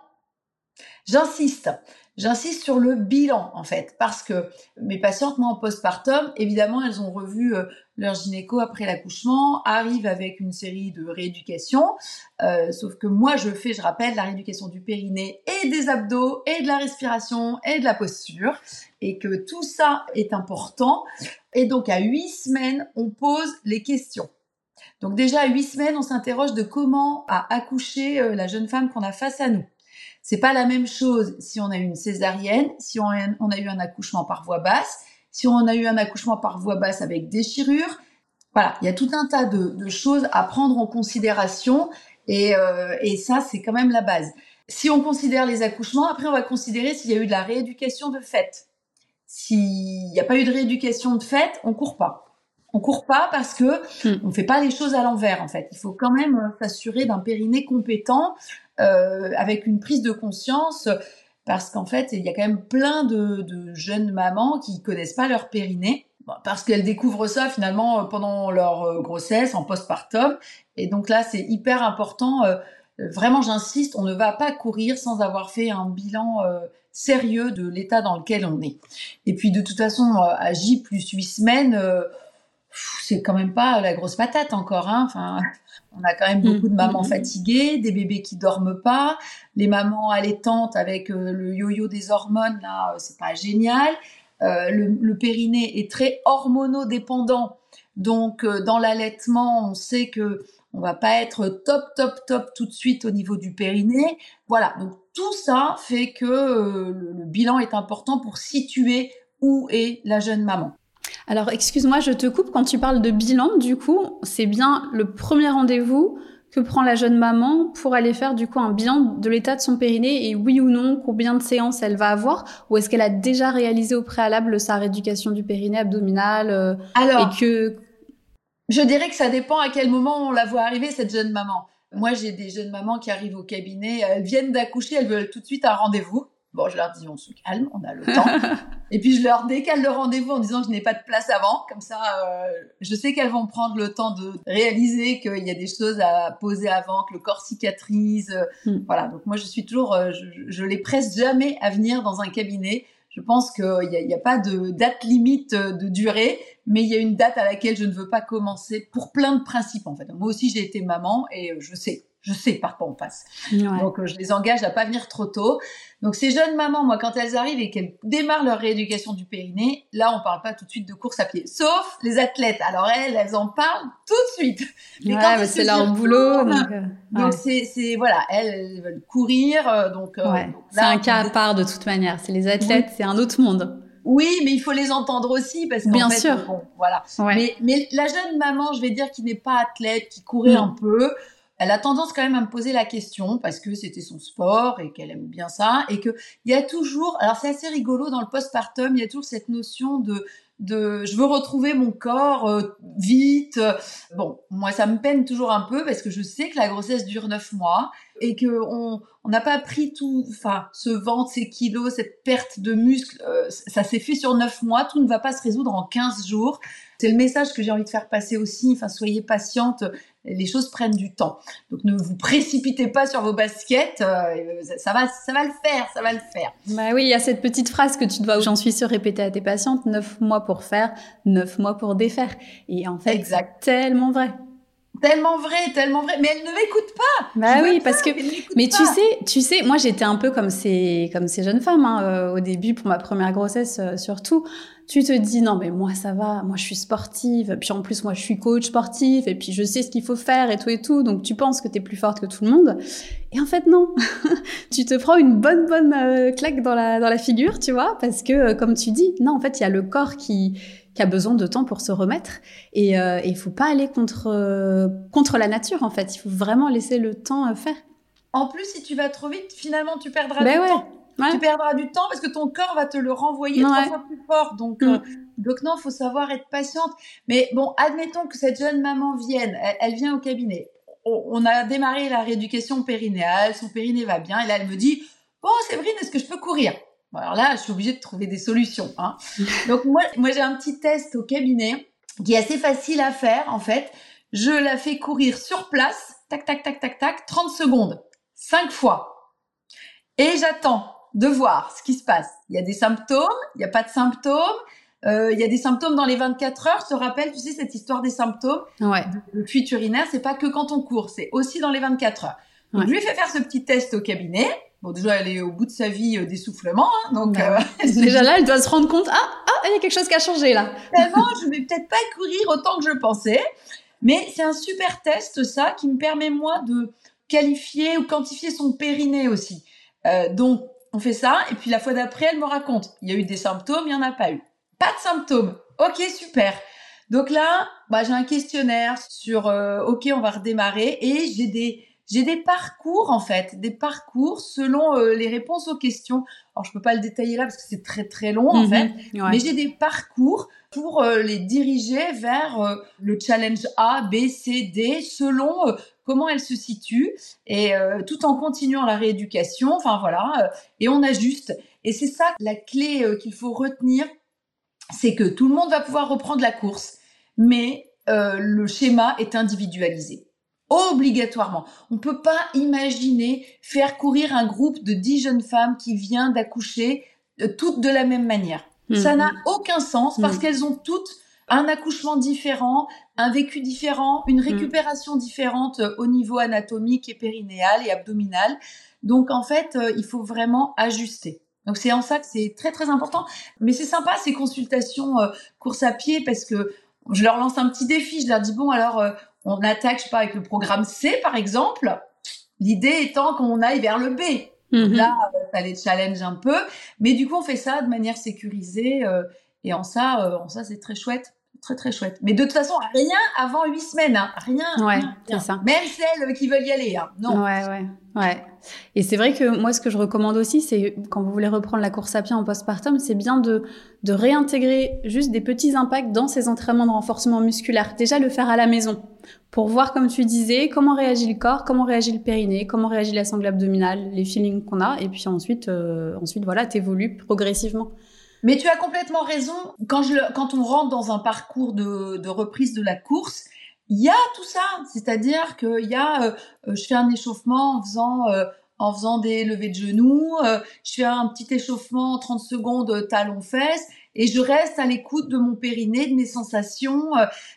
J'insiste, j'insiste sur le bilan en fait, parce que mes patientes, moi en postpartum, évidemment, elles ont revu euh, leur gynéco après l'accouchement, arrivent avec une série de rééducations, euh, sauf que moi je fais, je rappelle, la rééducation du périnée et des abdos et de la respiration et de la posture, et que tout ça est important. Et donc à huit semaines, on pose les questions. Donc déjà à huit semaines, on s'interroge de comment a accouché euh, la jeune femme qu'on a face à nous. C'est pas la même chose si on a eu une césarienne, si on a, eu un accouchement par voie basse, si on a eu un accouchement par voie basse avec déchirure. Voilà, il y a tout un tas de, choses à prendre en considération et, euh, et ça, c'est quand même la base. Si on considère les accouchements, après on va considérer s'il y a eu de la rééducation de fait. S'il n'y a pas eu de rééducation de fait, on court pas on court pas parce que hmm. on fait pas les choses à l'envers en fait. Il faut quand même euh, s'assurer d'un périnée compétent euh, avec une prise de conscience parce qu'en fait il y a quand même plein de, jeunes mamans qui connaissent pas leur périnée parce qu'elles découvrent ça finalement pendant leur grossesse, en postpartum. Et donc là, c'est hyper important. vraiment, j'insiste, on ne va pas courir sans avoir fait un bilan sérieux de l'état dans lequel on est. Et puis de toute façon, à J plus 8 semaines, c'est quand même pas la grosse patate encore. Hein. Enfin, on a quand même beaucoup de mmh, mamans mmh, mmh. fatiguées, des bébés qui dorment pas, les mamans allaitantes avec euh, le yo-yo des hormones là, euh, c'est pas génial. Euh, le, périnée est très hormonodépendant, donc dans l'allaitement, on sait que on va pas être top top top tout de suite au niveau du périnée. Voilà, donc tout ça fait que le bilan est important pour situer où est la jeune maman. Alors, excuse-moi, je te coupe. Quand tu parles de bilan, du coup, c'est bien le premier rendez-vous que prend la jeune maman pour aller faire du coup un bilan de l'état de son périnée et oui ou non combien de séances elle va avoir ou est-ce qu'elle a déjà réalisé au préalable sa rééducation du périnée abdominal euh, Alors, et que je dirais que ça dépend à quel moment on la voit arriver cette jeune maman. Moi, j'ai des jeunes mamans qui arrivent au cabinet, elles viennent d'accoucher, elles veulent tout de suite un rendez-vous. Bon, je leur dis, on se calme, on a le temps. (laughs) et puis, je leur décale le rendez-vous en disant que je n'ai pas de place avant. Comme ça, euh, je sais qu'elles vont prendre le temps de réaliser qu'il y a des choses à poser avant, que le corps cicatrise. Hmm. Voilà. Donc, moi, je suis toujours, euh, je, je, les presse jamais à venir dans un cabinet. Je pense qu'il n'y a, y a pas de date limite de durée, mais il y a une date à laquelle je ne veux pas commencer pour plein de principes, en fait. Moi aussi, j'ai été maman et je sais je sais par quoi on passe. Donc euh, je les engage à pas venir trop tôt. Donc ces jeunes mamans, moi, quand elles arrivent et qu'elles démarrent leur rééducation du périnée, là on parle pas tout de suite de course à pied, sauf les athlètes. Alors elles, elles en parlent tout de suite. Mais c'est leur boulot. Donc c'est c'est voilà, elles, veulent courir. Euh, donc, euh, c'est un cas à part de toute manière. C'est les athlètes, c'est un autre monde. Oui, mais il faut les entendre aussi parce que bien sûr. Bon, voilà. Mais, mais la jeune maman, je vais dire, qui n'est pas athlète, qui courait un peu, elle a tendance quand même à me poser la question parce que c'était son sport et qu'elle aime bien ça et que il y a toujours, alors c'est assez rigolo dans le postpartum, il y a toujours cette notion de de je veux retrouver mon corps euh, vite. Bon, moi ça me peine toujours un peu parce que je sais que la grossesse dure neuf mois et que on n'a pas pris tout, enfin ce ventre, ces kilos, cette perte de muscle, euh, ça s'est fait sur neuf mois. Tout ne va pas se résoudre en 15 jours. C'est le message que j'ai envie de faire passer aussi. Enfin, soyez patiente les choses prennent du temps. Donc ne vous précipitez pas sur vos baskets, euh, ça va ça va le faire, ça va le faire. Bah oui, il y a cette petite phrase que tu dois j'en suis sûre répéter à tes patientes, neuf mois pour faire, neuf mois pour défaire. Et en fait, c'est tellement vrai. Tellement vrai, tellement vrai. Mais elle ne m'écoute pas. Bah oui, parce que. Mais tu sais, tu sais, moi j'étais un peu comme ces comme ces jeunes femmes hein, euh, au début pour ma première grossesse euh, surtout. Tu te dis non mais moi ça va, moi je suis sportive, puis en plus moi je suis coach sportif et puis je sais ce qu'il faut faire et tout et tout. Donc tu penses que tu es plus forte que tout le monde. Et en fait non. (laughs) tu te prends une bonne bonne euh, claque dans la dans la figure, tu vois, parce que comme tu dis, non en fait il y a le corps qui qui a besoin de temps pour se remettre. Et euh, il faut pas aller contre, euh, contre la nature, en fait. Il faut vraiment laisser le temps euh, faire. En plus, si tu vas trop vite, finalement, tu perdras ben du temps. Tu perdras du temps parce que ton corps va te le renvoyer trois fois plus fort. Donc, mm. donc non, faut savoir être patiente. Mais bon, admettons que cette jeune maman vienne, elle, vient au cabinet. On, a démarré la rééducation périnéale, son périnée va bien, et là elle me dit, bon Séverine, est-ce que je peux courir? Alors là, je suis obligée de trouver des solutions. Hein. (laughs) Donc moi, moi j'ai un petit test au cabinet qui est assez facile à faire en fait. Je la fais courir sur place, tac tac tac tac tac, 30 secondes, 5 fois. Et j'attends de voir ce qui se passe. Il y a des symptômes, il n'y a pas de symptômes. Euh, il y a des symptômes dans les 24 heures. Je te rappelle, tu sais, cette histoire des symptômes. Ouais. Le fuite urinaire, c'est pas que quand on court, c'est aussi dans les 24 heures. Donc, je lui ai fait faire ce petit test au cabinet. Bon, déjà, elle est au bout de sa vie euh, d'essoufflement, hein, donc bah euh, (laughs) déjà là, elle doit se rendre compte, ah, ah, il y a quelque chose qui a changé là. Tellement, je vais peut-être pas courir autant que je pensais, mais c'est un super test ça qui me permet moi de qualifier ou quantifier son périnée aussi. Euh, donc, on fait ça, et puis la fois d'après, elle me raconte, il y a eu des symptômes, il y en a pas eu. Pas de symptômes. Ok, super. Donc là, bah, j'ai un questionnaire sur, euh, ok, on va redémarrer, et j'ai des j'ai des parcours en fait, des parcours selon euh, les réponses aux questions. Alors je peux pas le détailler là parce que c'est très très long en mhm. fait, mais j'ai des parcours pour euh, les diriger vers euh, le challenge A, B, C, D selon comment elle se situe et tout en continuant la rééducation. Enfin voilà, et on ajuste. Et c'est ça la clé qu'il faut retenir c'est que tout le monde va pouvoir reprendre la course, mais euh, le schéma est individualisé. Obligatoirement. On ne peut pas imaginer faire courir un groupe de dix jeunes femmes qui vient d'accoucher euh, toutes de la même manière. Ça mhm. n'a aucun sens parce mhm. qu'elles ont toutes un accouchement différent, un vécu différent, une mhm. récupération différente euh, au niveau anatomique et périnéal et abdominal. Donc en fait, il faut vraiment ajuster. Donc c'est en ça que c'est très très important. Mais c'est sympa ces consultations course à pied parce que je leur lance un petit défi. Je leur dis bon alors euh, on attaque je sais pas avec le programme C par exemple. L'idée étant qu'on aille vers le B. Mhm. Là, euh, ça les challenge un peu, mais du coup on fait ça de manière sécurisée euh, et en ça, en ça c'est très chouette très très chouette. Mais de toute façon, rien avant huit semaines, hein. rien. Ouais, c'est ça. Même celles qui veulent y aller, hein. non. Ouais, ouais, ouais. Et c'est vrai que moi, ce que je recommande aussi, c'est quand vous voulez reprendre la course à pied en postpartum, c'est bien de, de réintégrer juste des petits impacts dans ces entraînements de renforcement musculaire. Déjà, le faire à la maison pour voir, comme tu disais, comment réagit le corps, comment réagit le périnée, comment réagit la sangle abdominale, les feelings qu'on a, et puis ensuite, euh, ensuite voilà, t'évolues progressivement. Mais tu as complètement raison. Quand, je, quand on rentre dans un parcours de, de reprise de la course, il y a tout ça. C'est-à-dire qu'il y a, euh, euh, je fais un échauffement en faisant, euh, en faisant des levées de genoux, je fais un petit échauffement en 30 secondes talon-fesse, et je reste à l'écoute de mon périnée, de mes sensations,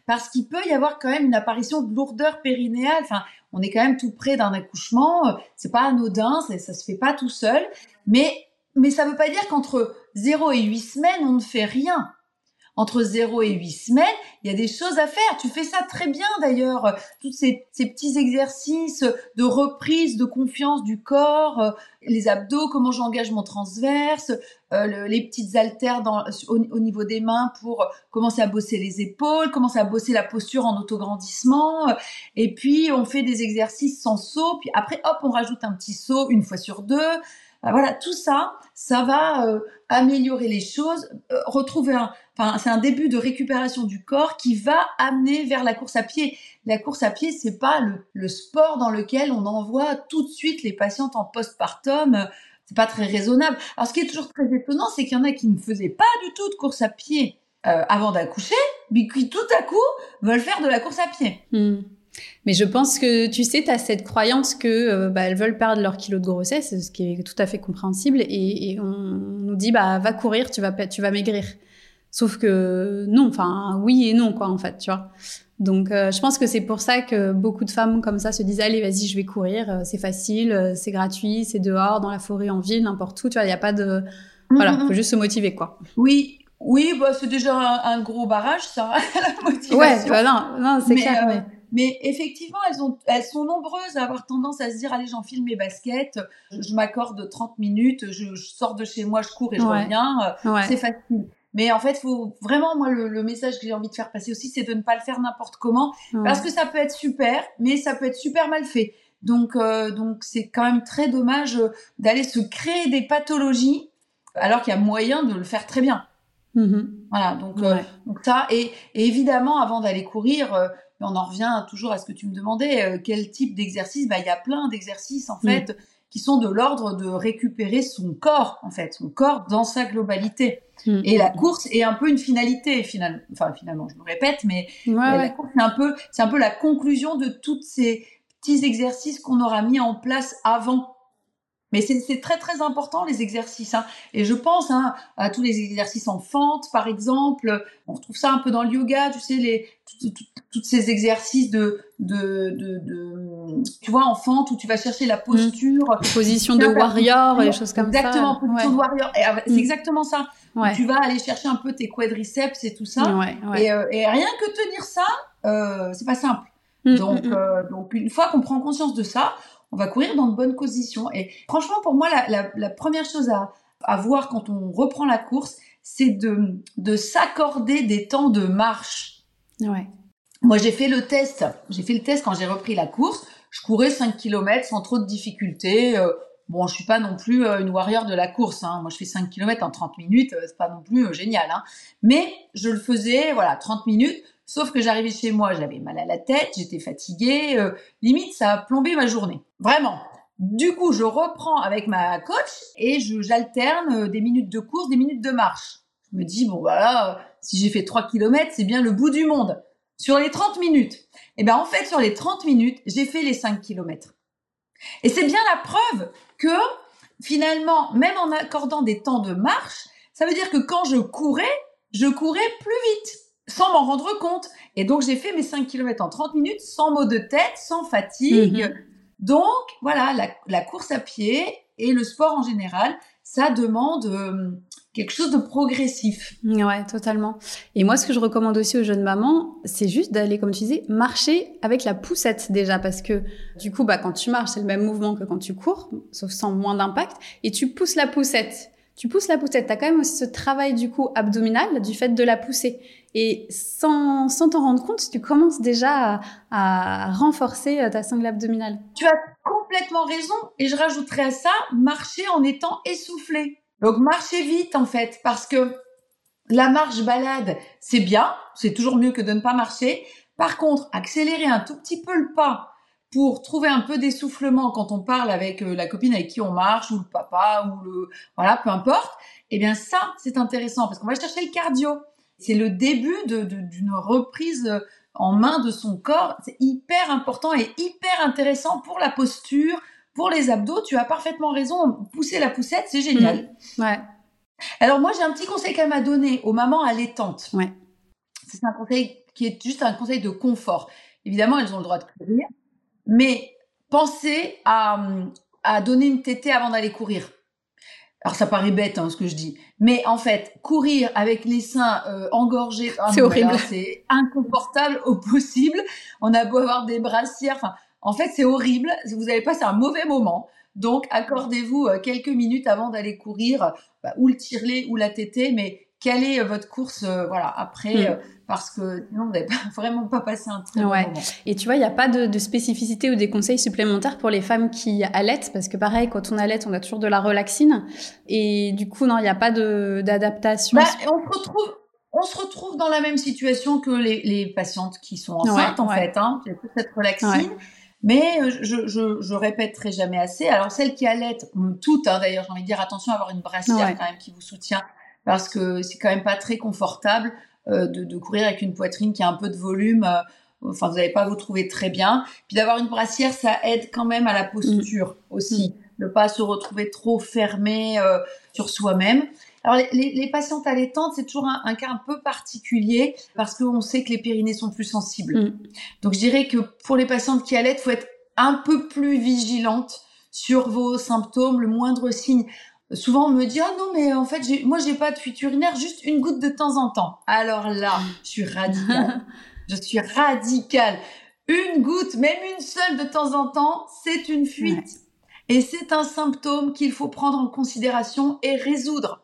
parce qu'il peut y avoir quand même une apparition de lourdeur périnéale. Enfin, on est quand même tout près d'un accouchement, c'est pas anodin, ça, ça se fait pas tout seul, mais mais ça veut pas dire qu'entre 0 et 8 semaines, on ne fait rien. Entre 0 et 8 semaines, il y a des choses à faire. Tu fais ça très bien d'ailleurs. Tous ces, petits exercices de reprise de confiance du corps, euh, les abdos, comment j'engage mon transverse, euh, les petites haltères dans, au, au, niveau des mains pour commencer à bosser les épaules, commencer à bosser la posture en autograndissement. Et puis, on fait des exercices sans saut. Puis après, hop, on rajoute un petit saut une fois sur deux. Bah, voilà, tout ça, ça va euh, améliorer les choses, euh, retrouver un, enfin, c'est un début de récupération du corps qui va amener vers la course à pied. La course à pied, c'est pas le, sport dans lequel on envoie tout de suite les patientes en postpartum. C'est pas très raisonnable. Alors, ce qui est toujours très étonnant, c'est qu'il y en a qui ne faisaient pas du tout de course à pied euh, avant d'accoucher, mais qui tout à coup veulent faire de la course à pied. Hmm. Mais je pense que tu sais, tu as cette croyance que euh, bah, elles veulent perdre leur kilo de grossesse, ce qui est tout à fait compréhensible, et, on nous dit bah va courir, tu vas tu vas maigrir. Sauf que non, enfin oui et non quoi en fait, tu vois. Donc euh, je pense que c'est pour ça que beaucoup de femmes comme ça se disent allez vas-y je vais courir, euh, c'est facile, c'est gratuit, c'est dehors, dans la forêt, en ville, n'importe où, tu vois, il n'y a pas de voilà, mm-hmm. faut juste se motiver quoi. Oui, oui, bah, c'est déjà un, gros barrage, ça, (laughs) la motivation. Ouais, bah, non, non c'est clair. mais... Mais effectivement, elles, ont, elles sont nombreuses à avoir tendance à se dire, allez, j'enfile mes baskets, je, m'accorde 30 minutes, je, sors de chez moi, je cours et je reviens, euh, c'est facile. Mais en fait, faut vraiment, moi, le, message que j'ai envie de faire passer aussi, c'est de ne pas le faire n'importe comment, parce que ça peut être super, mais ça peut être super mal fait. Donc, euh, donc c'est quand même très dommage d'aller se créer des pathologies alors qu'il y a moyen de le faire très bien. Mm-hmm. Voilà, donc, euh, donc ça, et, et évidemment, avant d'aller courir, on en revient toujours à ce que tu me demandais, euh, quel type d'exercice? Bah, Il y a plein d'exercices, en mm. fait, qui sont de l'ordre de récupérer son corps, en fait, son corps dans sa globalité. Mm. Et la course est un peu une finalité, finalement. Enfin, finalement, je me répète, mais la course, c'est un, peu, c'est un peu la conclusion de tous ces petits exercices qu'on aura mis en place avant mais c'est très très important les exercices. Hein. Et je pense hein, à tous les exercices en fente, par exemple. On retrouve ça un peu dans le yoga, tu sais, les tous ces exercices de, de, de, tu vois, en fente où tu vas chercher la posture, mmh. position de warrior, et des choses comme ça. Exactement, position de warrior. C'est mmh. exactement ça. Tu vas aller chercher un peu tes quadriceps et tout ça. Et, euh, et, rien que tenir ça, euh, c'est pas simple. Mmh, donc, euh, donc une fois qu'on prend conscience de ça, on va courir dans de bonnes conditions. Et franchement, pour moi, la, première chose à, voir quand on reprend la course, c'est de, de s'accorder des temps de marche. Ouais. Moi, j'ai fait le test. J'ai fait le test quand j'ai repris la course. Je courais 5 km sans trop de difficultés. Euh, bon, je suis pas non plus euh, une warrior de la course. Hein. Moi, je fais 5 km en 30 minutes. Euh, c'est pas non plus génial. Hein. Mais je le faisais, voilà, 30 minutes. Sauf que j'arrivais chez moi, j'avais mal à la tête, j'étais fatiguée, euh, limite ça a plombé ma journée. Vraiment. Du coup, je reprends avec ma coach et j'alterne euh, des minutes de course, des minutes de marche. Je me dis, bon voilà, si j'ai fait 3 km, c'est bien le bout du monde. Sur les 30 minutes. Eh ben en fait, sur les 30 minutes, j'ai fait les 5 km. Et c'est bien la preuve que finalement, même en accordant des temps de marche, ça veut dire que quand je courais, je courais plus vite, sans m'en rendre compte. Et donc, j'ai fait mes 5 km en 30 minutes, sans maux de tête, sans fatigue. Mm-hmm. Donc, voilà, la, course à pied et le sport en général, ça demande euh, quelque chose de progressif. Ouais, totalement. Et moi, ce que je recommande aussi aux jeunes mamans, c'est juste d'aller, comme tu disais, marcher avec la poussette déjà, parce que du coup, bah, quand tu marches, c'est le même mouvement que quand tu cours, sauf sans moins d'impact, et tu pousses la poussette. Tu pousses la poussette, tu as quand même aussi ce travail du coup abdominal du fait de la pousser. Et sans sans t'en rendre compte, tu commences déjà à, renforcer euh, ta sangle abdominale. Tu as complètement raison, et je rajouterais à ça, marcher en étant essoufflé. Donc marchez vite en fait, parce que la marche balade, c'est bien, c'est toujours mieux que de ne pas marcher. Par contre, accélérer un tout petit peu le pas pour trouver un peu d'essoufflement quand on parle avec euh, la copine avec qui on marche ou le papa ou le voilà, peu importe. Eh bien ça, c'est intéressant parce qu'on va chercher le cardio. C'est le début d'une reprise euh, en main de son corps. C'est hyper important et hyper intéressant pour la posture, pour les abdos, tu as parfaitement raison. Pousser la poussette, c'est génial. Mmh. Ouais. Alors moi, j'ai un petit conseil qu'elle m'a donné aux mamans allaitantes. Ouais. C'est un conseil qui est juste un conseil de confort. Évidemment, elles ont le droit de courir, mais pensez à, à donner une tétée avant d'aller courir. Alors ça paraît bête hein, ce que je dis, mais en fait courir avec les seins euh, engorgés, ah, c'est horrible, c'est inconfortable au possible. On a beau avoir des brassières, enfin en fait, c'est horrible. Vous avez passé un mauvais moment. Donc, accordez-vous euh, quelques minutes avant d'aller courir, bah, ou le tirelet ou la tétée, mais quelle euh, votre course euh, voilà après mm. parce que sinon vous n'avez (laughs) vraiment pas passé un très bon moment. Et tu vois, il n'y a pas de, spécificité ou des conseils supplémentaires pour les femmes qui allaitent parce que pareil, quand on allait, on a toujours de la relaxine et du coup non, il n'y a pas d'adaptation. Bah, on se retrouve on se retrouve dans la même situation que les, patientes qui sont enceintes en fait. Hein. Il cette relaxine. Mais euh, je, je, je répéterai jamais assez. Alors celles qui allaitent, toutes hein, d'ailleurs, j'ai envie de dire attention à avoir une brassière quand même qui vous soutient parce que c'est quand même pas très confortable euh, de, de, courir avec une poitrine qui a un peu de volume. Euh, enfin, vous n'allez pas vous trouver très bien. Puis d'avoir une brassière, ça aide quand même à la posture mm. aussi, mm. ne pas se retrouver trop fermé euh, sur soi-même. Alors les, les, patientes allaitantes, c'est toujours un, cas un peu particulier parce qu'on sait que les périnées sont plus sensibles. Mm. Donc je dirais que pour les patientes qui allaitent, faut être un peu plus vigilante sur vos symptômes, le moindre signe. Souvent on me dit oh non mais en fait moi j'ai pas de fuite urinaire, juste une goutte de temps en temps. Alors là, je suis radicale. (laughs) je suis radicale. Une goutte, même une seule de temps en temps, c'est une fuite. Et c'est un symptôme qu'il faut prendre en considération et résoudre.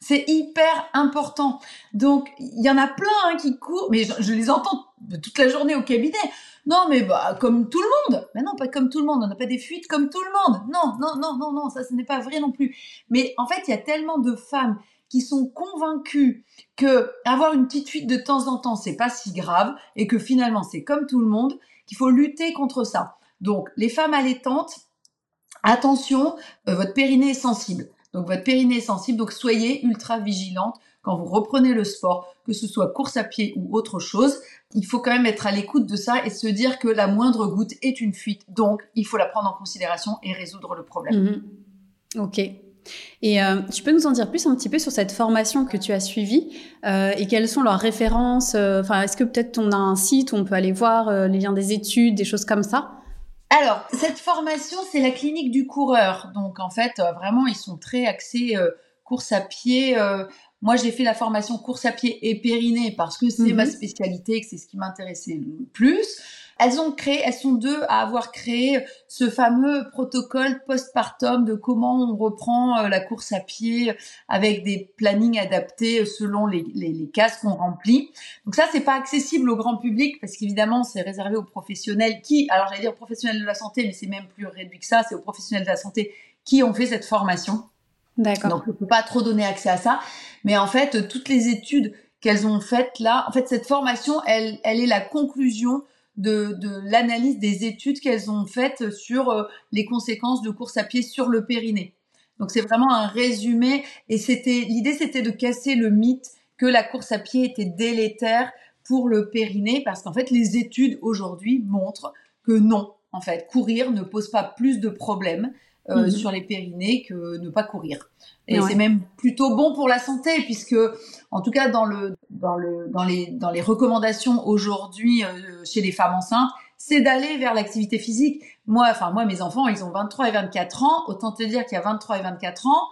C'est hyper important. Donc, il y en a plein hein, qui courent, mais je, les entends toute la journée au cabinet. Non, mais bah comme tout le monde. Mais non, pas comme tout le monde. On n'a pas des fuites comme tout le monde. Non, non, non, non, non, ça, ce n'est pas vrai non plus. Mais en fait, il y a tellement de femmes qui sont convaincues que avoir une petite fuite de temps en temps, c'est pas si grave et que finalement, c'est comme tout le monde, qu'il faut lutter contre ça. Donc, les femmes allaitantes, attention, euh, votre périnée est sensible. Donc votre périnée est sensible, donc soyez ultra vigilante quand vous reprenez le sport, que ce soit course à pied ou autre chose. Il faut quand même être à l'écoute de ça et se dire que la moindre goutte est une fuite. Donc il faut la prendre en considération et résoudre le problème. Mhm. Ok. Et euh, tu peux nous en dire plus un petit peu sur cette formation que tu as suivie euh, et quelles sont leurs références euh, Enfin, est-ce que peut-être on a un site où on peut aller voir les liens des études, des choses comme ça? Alors, cette formation, c'est la clinique du coureur. Donc, en fait, vraiment, ils sont très axés course à pied. Moi, j'ai fait la formation course à pied et périnée parce que c'est ma mhm. spécialité, que c'est ce qui m'intéressait le plus. Elles ont créé, elles sont deux à avoir créé ce fameux protocole postpartum de comment on reprend euh, la course à pied avec des plannings adaptés selon les, les, les cases qu'on remplit. Donc ça, c'est pas accessible au grand public parce qu'évidemment, c'est réservé aux professionnels qui, alors j'allais dire aux professionnels de la santé, mais c'est même plus réduit que ça, c'est aux professionnels de la santé qui ont fait cette formation. D'accord. Donc, je peux pas trop donner accès à ça. Mais en fait, toutes les études qu'elles ont faites là, en fait, cette formation, elle, elle est la conclusion de, de l'analyse des études qu'elles ont faites sur euh, les conséquences de course à pied sur le périnée. Donc c'est vraiment un résumé. Et c'était l'idée, c'était de casser le mythe que la course à pied était délétère pour le périnée, parce qu'en fait, les études aujourd'hui montrent que non, en fait, courir ne pose pas plus de problèmes euh, mhm. sur les périnées que ne pas courir. Et c'est même plutôt bon pour la santé, puisque, en tout cas, dans le, dans le, dans les, dans les recommandations aujourd'hui euh, chez les femmes enceintes, c'est d'aller vers l'activité physique. Moi, enfin, moi, mes enfants, ils ont 23 et 24 ans. Autant te dire qu'il y a 23 et 24 ans,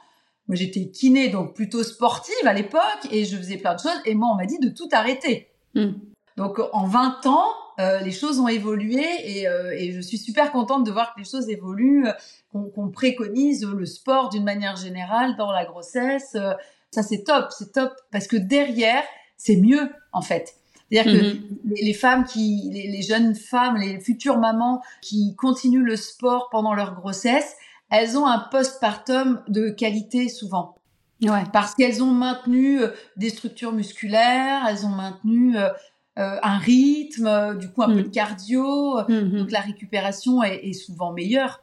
moi, j'étais kiné, donc plutôt sportive à l'époque, et je faisais plein de choses. Et moi, on m'a dit de tout arrêter. Hmm. Donc, en 20 ans, euh, les choses ont évolué et, euh, et, je suis super contente de voir que les choses évoluent, qu'on préconise le sport d'une manière générale dans la grossesse. ça, c'est top, c'est top, parce que derrière, c'est mieux, en fait. C'est-à-dire que mhm. les, femmes qui, les, jeunes femmes, les futures mamans qui continuent le sport pendant leur grossesse, elles ont un postpartum de qualité souvent. Ouais. Parce qu'elles ont maintenu euh, des structures musculaires, elles ont maintenu euh, un rythme, du coup un peu mhm. de cardio, mhm. donc la récupération est, est souvent meilleure.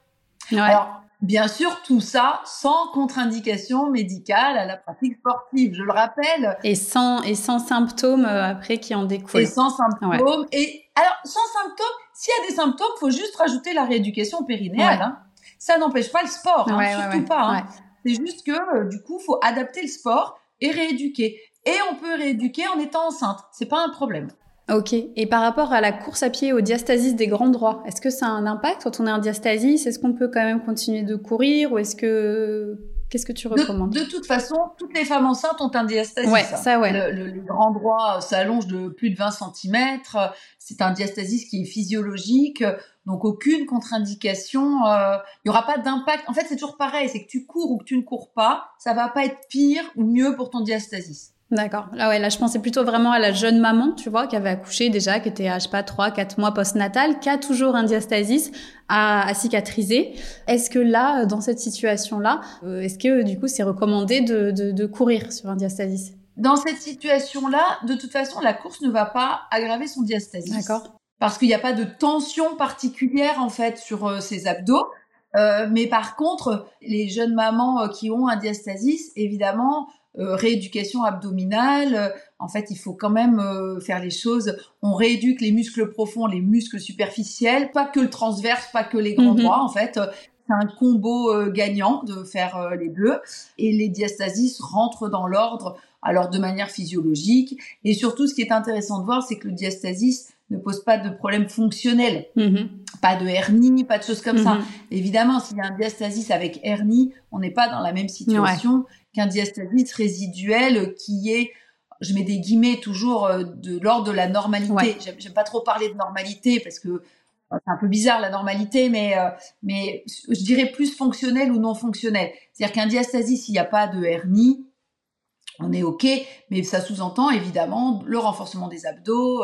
Ouais. Alors, Bien sûr, tout ça sans contre-indication médicale à la pratique sportive, je le rappelle. Et sans, et sans symptômes euh, après qui en découlent. Et sans symptômes. Et alors, sans symptômes, s'il y a des symptômes, faut juste rajouter la rééducation périnéale. Hein. Ça n'empêche pas le sport, hein, surtout pas. Hein. C'est juste que, euh, du coup, faut adapter le sport et rééduquer. Et on peut rééduquer en étant enceinte. C'est pas un problème. Ok. Et par rapport à la course à pied, au diastasis des grands droits, est-ce que ça a un impact quand on est en diastasis? Est-ce qu'on peut quand même continuer de courir ou est-ce que qu'est-ce que tu recommandes? de, toute façon, toutes les femmes enceintes ont un diastasis. Ouais, ça, ouais. Le, le, grand droit s'allonge de plus de 20 cm. C'est un diastasis qui est physiologique. Donc aucune contre-indication, euh, il y aura pas d'impact. En fait, c'est toujours pareil, c'est que tu cours ou que tu ne cours pas, ça va pas être pire ou mieux pour ton diastasis. D'accord. Là, ouais, là, je pensais plutôt vraiment à la jeune maman, tu vois, qui avait accouché déjà, qui était à, je sais pas, 3, 4 mois post-natal, qui a toujours un diastasis à, à cicatriser. Est-ce que là, dans cette situation-là, euh, est-ce que, du coup, c'est recommandé de, de, de courir sur un diastasis? Dans cette situation-là, de toute façon, la course ne va pas aggraver son diastasis. D'accord. Parce qu'il n'y a pas de tension particulière, en fait, sur euh, ses abdos. Euh, mais par contre, les jeunes mamans euh, qui ont un diastasis, évidemment, euh, rééducation abdominale. Euh, en fait, il faut quand même euh, faire les choses. On rééduque les muscles profonds, les muscles superficiels, pas que le transverse, pas que les grands mhm. droits. En fait, c'est un combo gagnant de faire les deux. Et les diastasis rentrent dans l'ordre, alors de manière physiologique. Et surtout, ce qui est intéressant de voir, c'est que le diastasis ne pose pas de problème fonctionnel. Mhm. Pas de hernie, pas de choses comme ça. Mhm. Évidemment, s'il y a un diastasis avec hernie, on n'est pas dans la même situation qu'un diastasis résiduel qui est je mets des guillemets toujours euh, de l'ordre de la normalité. J'aime pas trop parler de normalité parce que c'est un peu bizarre la normalité, mais euh, mais je dirais plus fonctionnel ou non fonctionnel. C'est-à-dire qu'un diastasis, s'il n'y a pas de hernie, on est ok, mais ça sous-entend évidemment le renforcement des abdos.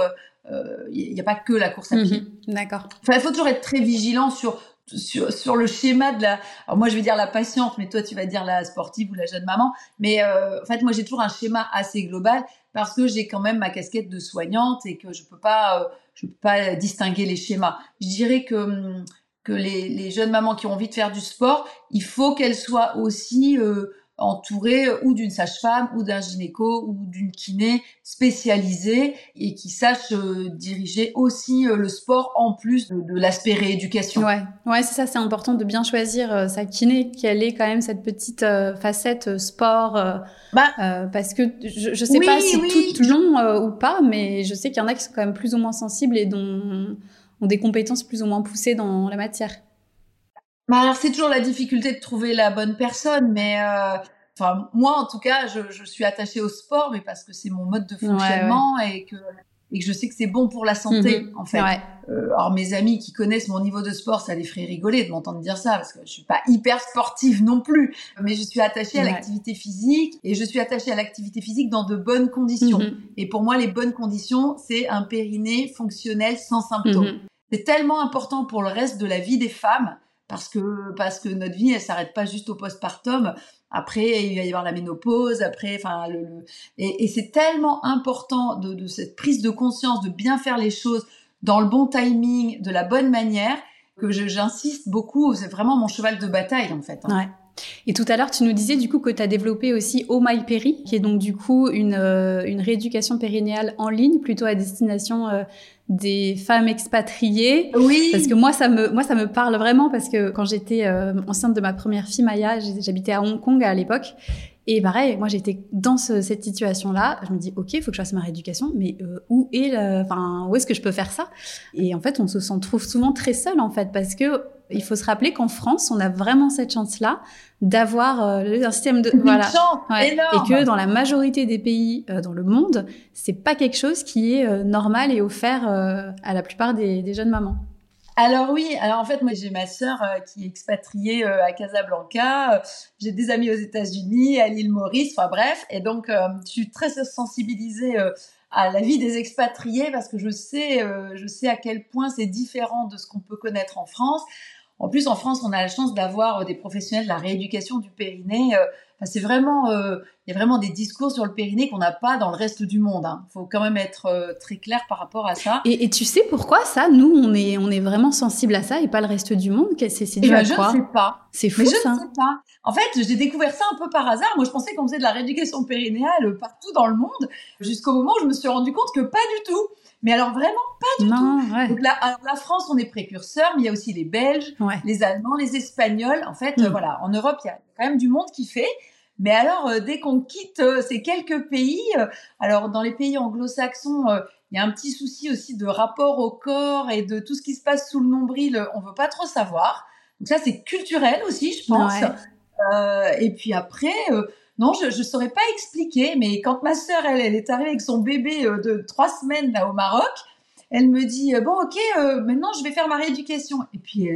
Il euh, n'y a pas que la course à pied. Mhm. D'accord. Enfin, il faut toujours être très vigilant sur sur, sur le schéma de la. Alors moi, je vais dire la patiente, mais toi, tu vas dire la sportive ou la jeune maman. Mais euh, en fait, moi, j'ai toujours un schéma assez global parce que j'ai quand même ma casquette de soignante et que je peux pas, euh, je peux pas distinguer les schémas. Je dirais que hum, que les, les jeunes mamans qui ont envie de faire du sport, il faut qu'elles soient aussi euh, entouré ou d'une sage-femme ou d'un gynéco ou d'une kiné spécialisée et qui sache euh, diriger aussi euh, le sport en plus de, l'aspect rééducation. Ouais, ouais, c'est ça, c'est important de bien choisir euh, sa kiné, qu'elle ait quand même cette petite facette sport. bah, parce que je, je sais pas si oui, toutes l'ont ou pas, mais je sais qu'il y en a qui sont quand même plus ou moins sensibles et dont ont des compétences plus ou moins poussées dans la matière. Bah alors c'est toujours la difficulté de trouver la bonne personne, mais euh, enfin moi en tout cas je, je, suis attachée au sport, mais parce que c'est mon mode de fonctionnement et que et que je sais que c'est bon pour la santé mhm. en fait. Euh, alors mes amis qui connaissent mon niveau de sport, ça les ferait rigoler de m'entendre dire ça parce que je suis pas hyper sportive non plus, mais je suis attachée à l'activité physique et je suis attachée à l'activité physique dans de bonnes conditions. Mhm. Et pour moi les bonnes conditions, c'est un périnée fonctionnel sans symptômes. Mhm. C'est tellement important pour le reste de la vie des femmes parce que parce que notre vie elle s'arrête pas juste au postpartum. Après il va y avoir la ménopause après enfin le, et, c'est tellement important de, de, cette prise de conscience de bien faire les choses dans le bon timing de la bonne manière que j'insiste beaucoup. C'est vraiment mon cheval de bataille en fait hein. Et tout à l'heure, tu nous disais du coup que tu as développé aussi Oh My Péri, qui est donc du coup une, euh, une rééducation périnéale en ligne, plutôt à destination euh, des femmes expatriées. Oui. Parce que moi, ça me, moi, ça me parle vraiment parce que quand j'étais euh, enceinte de ma première fille Maya, j'habitais à Hong Kong à l'époque. Et pareil, moi j'étais dans cette situation-là. Je me dis, ok, il faut que je fasse ma rééducation, mais où est, enfin, où est-ce que je peux faire ça? Et en fait, on se sent trouve souvent très seul en fait, parce que il faut se rappeler qu'en France, on a vraiment cette chance-là d'avoir euh, un système de voilà et que dans la majorité des pays euh, dans le monde, c'est pas quelque chose qui est euh, normal et offert à la plupart des, jeunes mamans. Alors oui, alors en fait moi j'ai ma sœur qui est expatriée à Casablanca, j'ai des amis aux États-Unis, à l'île Maurice, enfin bref, et donc je suis très sensibilisée à la vie des expatriés parce que je sais, je sais à quel point c'est différent de ce qu'on peut connaître en France. En plus, en France, on a la chance d'avoir euh, des professionnels de la rééducation du périnée. Euh, c'est vraiment, euh, il y a vraiment des discours sur le périnée qu'on n'a pas dans le reste du monde. Il hein. faut quand même être très clair par rapport à ça. Et, tu sais pourquoi ça Nous, on est, on est vraiment sensible à ça et pas le reste du monde? C'est dû eh à ben, quoi? Je ne sais pas. C'est fou ça. Je ne sais pas. En fait, j'ai découvert ça un peu par hasard. Moi, je pensais qu'on faisait de la rééducation périnéale partout dans le monde, jusqu'au moment où je me suis rendu compte que pas du tout. Mais alors vraiment pas du tout. Donc la France, on est précurseur, mais il y a aussi les Belges, les Allemands, les Espagnols. En fait, mm. voilà, en Europe, il y a quand même du monde qui fait. Mais alors, euh, dès qu'on quitte euh, ces quelques pays, euh, alors dans les pays anglo-saxons, il y a un petit souci aussi de rapport au corps et de tout ce qui se passe sous le nombril. On veut pas trop savoir. Donc ça, c'est culturel aussi, je pense. et puis après non, je ne saurais pas expliquer, mais quand ma sœur, elle, elle est arrivée avec son bébé de trois semaines là au Maroc, elle me dit bon ok, maintenant je vais faire ma rééducation. Et puis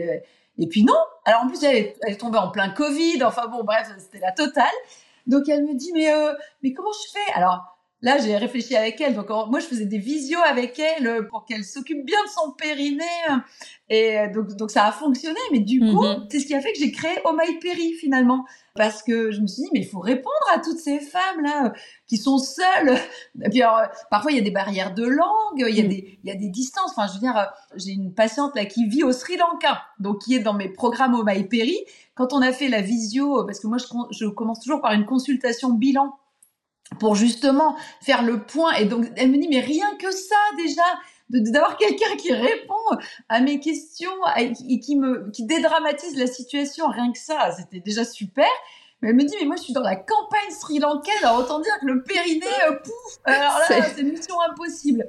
et puis non. Alors en plus elle est, tombée en plein Covid. Enfin bon bref, c'était la totale. Donc elle me dit mais mais comment je fais? Alors là j'ai réfléchi avec elle. Donc moi je faisais des visios avec elle pour qu'elle s'occupe bien de son périnée. Et donc donc ça a fonctionné. Mais du coup mhm. c'est ce qui a fait que j'ai créé Oh My Péri finalement parce que je me suis dit mais il faut répondre à toutes ces femmes là euh, qui sont seules. (laughs) Et puis alors, parfois il y a des barrières de langue, il y a mm. des il y a des distances. Enfin je veux dire euh, j'ai une patiente là qui vit au Sri Lanka, donc qui est dans mes programmes au Maïperi. Quand on a fait la visio, parce que moi je, je commence toujours par une consultation bilan pour justement faire le point. Et donc elle me dit mais rien que ça déjà d'avoir quelqu'un qui répond à mes questions et qui me qui dédramatise la situation rien que ça c'était déjà super mais elle me dit mais moi je suis dans la campagne sri-lankaise alors autant dire que le périnée euh, pouf alors là c'est mission impossible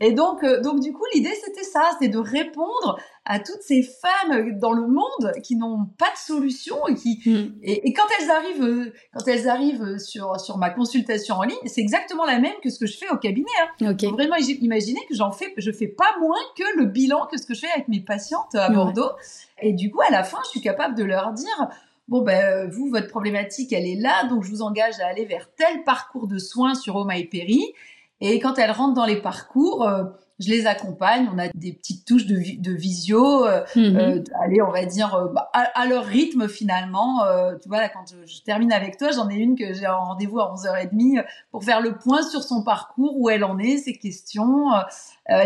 et donc euh, donc du coup l'idée c'était ça c'est de répondre à toutes ces femmes dans le monde qui n'ont pas de solution et qui mm. et, quand elles arrivent euh, quand elles arrivent sur sur ma consultation en ligne c'est exactement la même que ce que je fais au cabinet hein. okay. Faut vraiment imaginer que j'en fais je fais pas moins que le bilan que ce que je fais avec mes patientes à Bordeaux et du coup à la fin je suis capable de leur dire bon ben vous votre problématique elle est là donc je vous engage à aller vers tel parcours de soins sur Oh My et quand elles rentrent dans les parcours euh, je les accompagne. On a des petites touches de, de visio, euh, mhm. euh, allez, on va dire euh, bah, à, leur rythme finalement. tu vois, là, quand je, termine avec toi, j'en ai une que j'ai en rendez-vous à 11h30 pour faire le point sur son parcours, où elle en est, ses questions.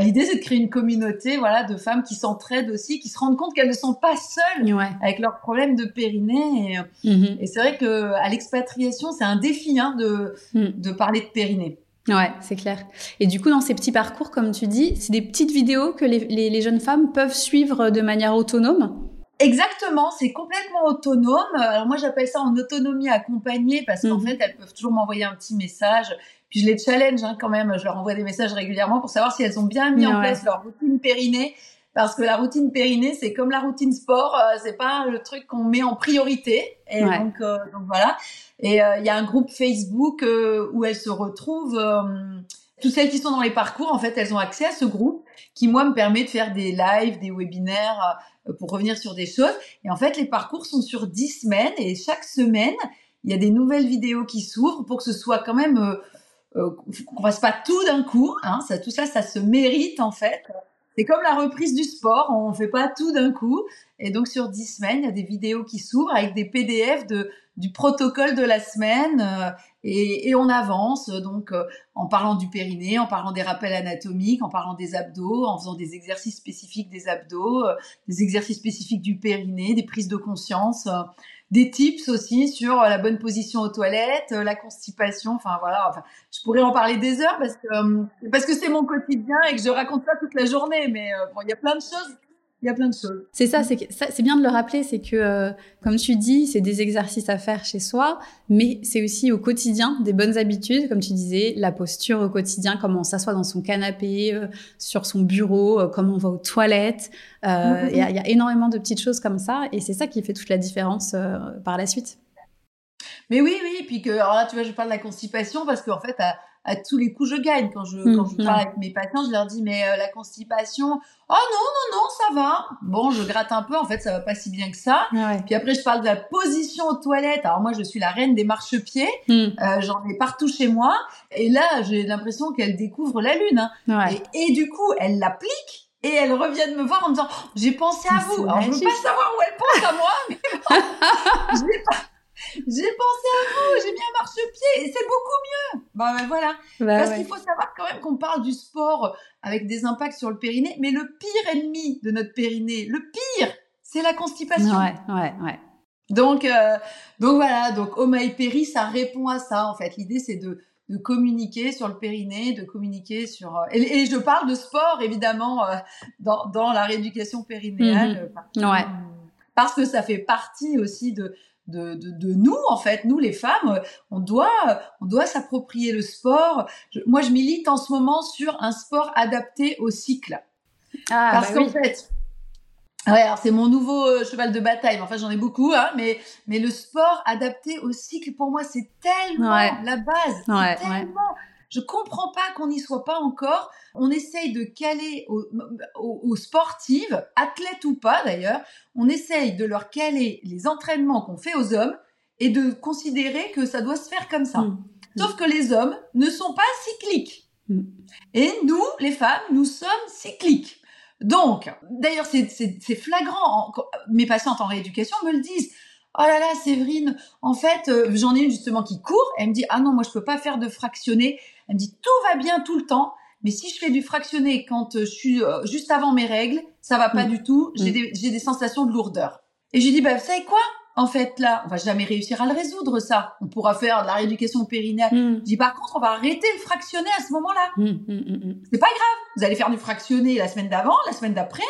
L'idée, c'est de créer une communauté, voilà, de femmes qui s'entraident aussi, qui se rendent compte qu'elles ne sont pas seules avec leurs problèmes de périnée. Et, mhm. et c'est vrai que à l'expatriation, c'est un défi hein, de, mhm. de parler de périnée. Ouais, c'est clair. Et du coup, dans ces petits parcours, comme tu dis, c'est des petites vidéos que les, les, jeunes femmes peuvent suivre de manière autonome? Exactement, c'est complètement autonome. Alors moi, j'appelle ça en autonomie accompagnée parce qu'en mhm. fait, elles peuvent toujours m'envoyer un petit message. Puis je les challenge hein, quand même. Je leur envoie des messages régulièrement pour savoir si elles ont bien mis en place leur routine périnée. Parce que la routine périnée, c'est comme la routine sport, euh, c'est pas le truc qu'on met en priorité. Et donc, euh, donc voilà. Et euh, il y a un groupe Facebook euh, où elles se retrouvent. Euh, toutes celles qui sont dans les parcours, en fait, elles ont accès à ce groupe qui, moi, me permet de faire des lives, des webinaires pour revenir sur des choses. Et en fait, les parcours sont sur dix semaines et chaque semaine, il y a des nouvelles vidéos qui s'ouvrent pour que ce soit quand même euh, qu'on fasse pas tout d'un coup. Hein, ça, tout ça, ça se mérite en fait. C'est comme la reprise du sport, on fait pas tout d'un coup. Et donc sur dix semaines, il y a des vidéos qui s'ouvrent avec des PDF de du protocole de la semaine euh, et, et, on avance donc euh, en parlant du périnée, en parlant des rappels anatomiques, en parlant des abdos, en faisant des exercices spécifiques des abdos, euh, des exercices spécifiques du périnée, des prises de conscience. Des tips aussi sur la bonne position aux toilettes, la constipation. Enfin voilà, enfin, je pourrais en parler des heures parce que parce que c'est mon quotidien et que je raconte ça toute la journée. Mais bon, il y a plein de choses il y a plein de choses. C'est ça, c'est bien de le rappeler, c'est que, euh, comme tu dis, c'est des exercices à faire chez soi, mais c'est aussi au quotidien des bonnes habitudes, comme tu disais, la posture au quotidien, comment on s'assoit dans son canapé, euh, sur son bureau, euh, comment on va aux toilettes. Mm-hmm. Il y, a énormément de petites choses comme ça, et c'est ça qui fait toute la différence par la suite. Mais oui, oui, puis que, alors là, tu vois, je parle de la constipation parce qu'en fait, à, à tous les coups, je gagne. Quand je, quand je parle avec mes patients, je leur dis, mais euh, la constipation, oh non, non, non, ça va. Bon, je gratte un peu, en fait, ça va pas si bien que ça. Puis après, je parle de la position aux toilettes. Alors moi, je suis la reine des marchepieds. Mmh. Euh, J'en ai partout chez moi. Et là, j'ai l'impression qu'elle découvre la lune. Hein. Et, et, du coup, elle l'applique. Et elle revient de me voir en me disant, j'ai pensé à vous. Alors, je veux pas savoir où elle pense à moi, mais (laughs) pas j'ai pensé à vous, j'ai mis un marchepied et c'est beaucoup mieux. Bah, ben voilà. Bah Parce qu'il faut savoir quand même qu'on parle du sport avec des impacts sur le périnée, mais le pire ennemi de notre périnée, le pire, c'est la constipation. Ouais, ouais, ouais. Donc, euh, donc voilà, donc Oma Péri, ça répond à ça en fait. L'idée c'est de, de communiquer sur le périnée, de communiquer sur euh, et, je parle de sport évidemment euh, dans, dans la rééducation périnéale. Mhm. ouais. Parce que ça fait partie aussi de de, de, nous en fait, nous les femmes, on doit on doit s'approprier le sport. moi, je milite en ce moment sur un sport adapté au cycle. Ah, Parce bah qu'en fait, ouais, c'est mon nouveau euh, cheval de bataille. Enfin, j'en ai beaucoup, hein, mais mais le sport adapté au cycle pour moi, c'est tellement la base. Ouais, tellement je comprends pas qu'on n'y soit pas encore. On essaye de caler aux, aux, sportives, athlètes ou pas d'ailleurs, on essaye de leur caler les entraînements qu'on fait aux hommes et de considérer que ça doit se faire comme ça. Mm. Sauf que les hommes ne sont pas cycliques. Mm. Et nous, les femmes, nous sommes cycliques. Donc, d'ailleurs, c'est flagrant. Mes patientes en rééducation me le disent oh là là, Séverine, en fait, euh, j'en ai une justement qui court. Elle me dit, ah non, moi je peux pas faire de fractionné. Elle me dit, tout va bien tout le temps, mais si je fais du fractionné quand euh, je suis euh, juste avant mes règles, ça va pas mm. du tout. J'ai mm. des, des, sensations de lourdeur. Et j'ai dit, bah vous savez quoi? En fait, là, on va jamais réussir à le résoudre ça. On pourra faire de la rééducation périnéale. Mm. Je dis par contre, on va arrêter le fractionné à ce moment-là. C'est pas grave. Vous allez faire du fractionné la semaine d'avant, la semaine d'après,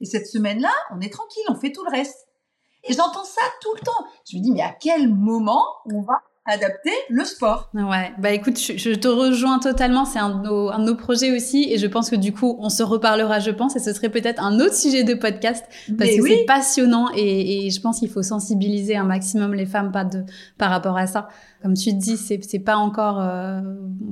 et cette semaine-là, on est tranquille, on fait tout le reste. Et j'entends ça tout le temps. Je me dis, mais à quel moment on va adapter le sport. Ouais, bah écoute, je, te rejoins totalement. C'est un, de nos, un de nos projets aussi, et je pense que du coup, on se reparlera, je pense, et ce serait peut-être un autre sujet de podcast parce que c'est passionnant. Et, et, je pense qu'il faut sensibiliser un maximum les femmes pas de, par rapport à ça comme tu dis, c'est pas encore euh,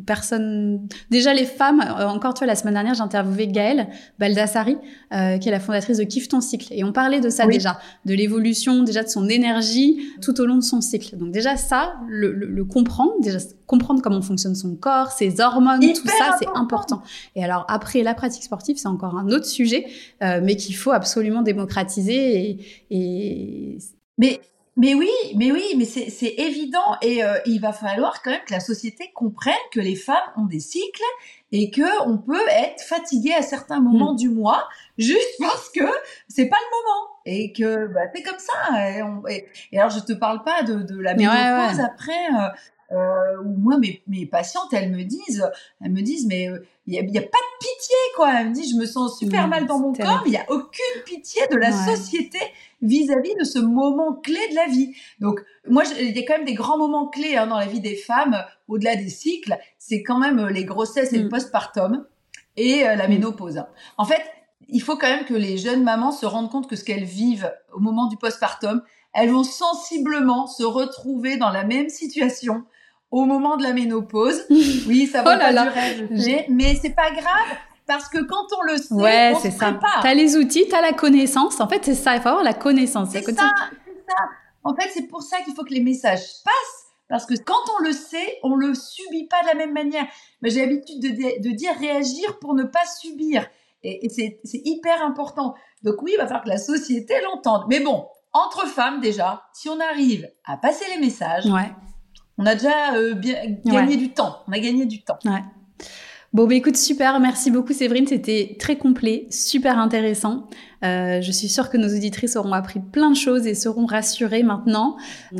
personne. Déjà les femmes, euh, encore tu vois, la semaine dernière, j'ai interviewé Gaëlle Baldassari, euh, qui est la fondatrice de Kiffe ton cycle, et on parlait de ça déjà, de l'évolution, déjà de son énergie tout au long de son cycle. Donc déjà ça, le, le, comprendre, déjà comprendre comment fonctionne son corps, ses hormones, tout ça, c'est important. Et alors après la pratique sportive, c'est encore un autre sujet, euh, mais qu'il faut absolument démocratiser et, et mais mais oui, mais oui, mais c'est évident et euh, il va falloir quand même que la société comprenne que les femmes ont des cycles et que on peut être fatigué à certains moments mm. du mois juste parce que c'est pas le moment et que bah, c'est comme ça. Et, alors je te parle pas de, de la ménopause après. Euh, euh, où moi mes, mes patientes elles me disent elles me disent mais il euh, y, a, pas de pitié quoi. Elles me disent je me sens super mal dans mon corps mais il y a aucune pitié de la société vis-à-vis de ce moment clé de la vie. Donc moi il y a quand même des grands moments clés hein, dans la vie des femmes au-delà des cycles. C'est quand même les grossesses et le mm. postpartum et euh, la mm. ménopause en fait il faut quand même que les jeunes mamans se rendent compte que ce qu'elles vivent au moment du postpartum elles vont sensiblement se retrouver dans la même situation au moment de la ménopause. (laughs) Oui, ça va oh pas durer, mais c'est pas grave parce que quand on le sait, ouais, on se ça. prépare. T'as les outils, t'as la connaissance. En fait, c'est ça. Il faut avoir la connaissance. C'est ça. En fait, c'est pour ça qu'il faut que les messages passent. Parce que quand on le sait, on le subit pas de la même manière. Mais j'ai l'habitude de, de, dire réagir pour ne pas subir. Et, et c'est hyper important. Donc oui, il va falloir que la société l'entende. Mais bon, entre femmes déjà, si on arrive à passer les messages, ouais on a déjà euh, bien, gagné du temps. On a gagné du temps. Ouais. Bon, bah, écoute, super. Merci beaucoup, Séverine. C'était très complet, super intéressant. Euh, je suis sûre que nos auditrices auront appris plein de choses et seront rassurées maintenant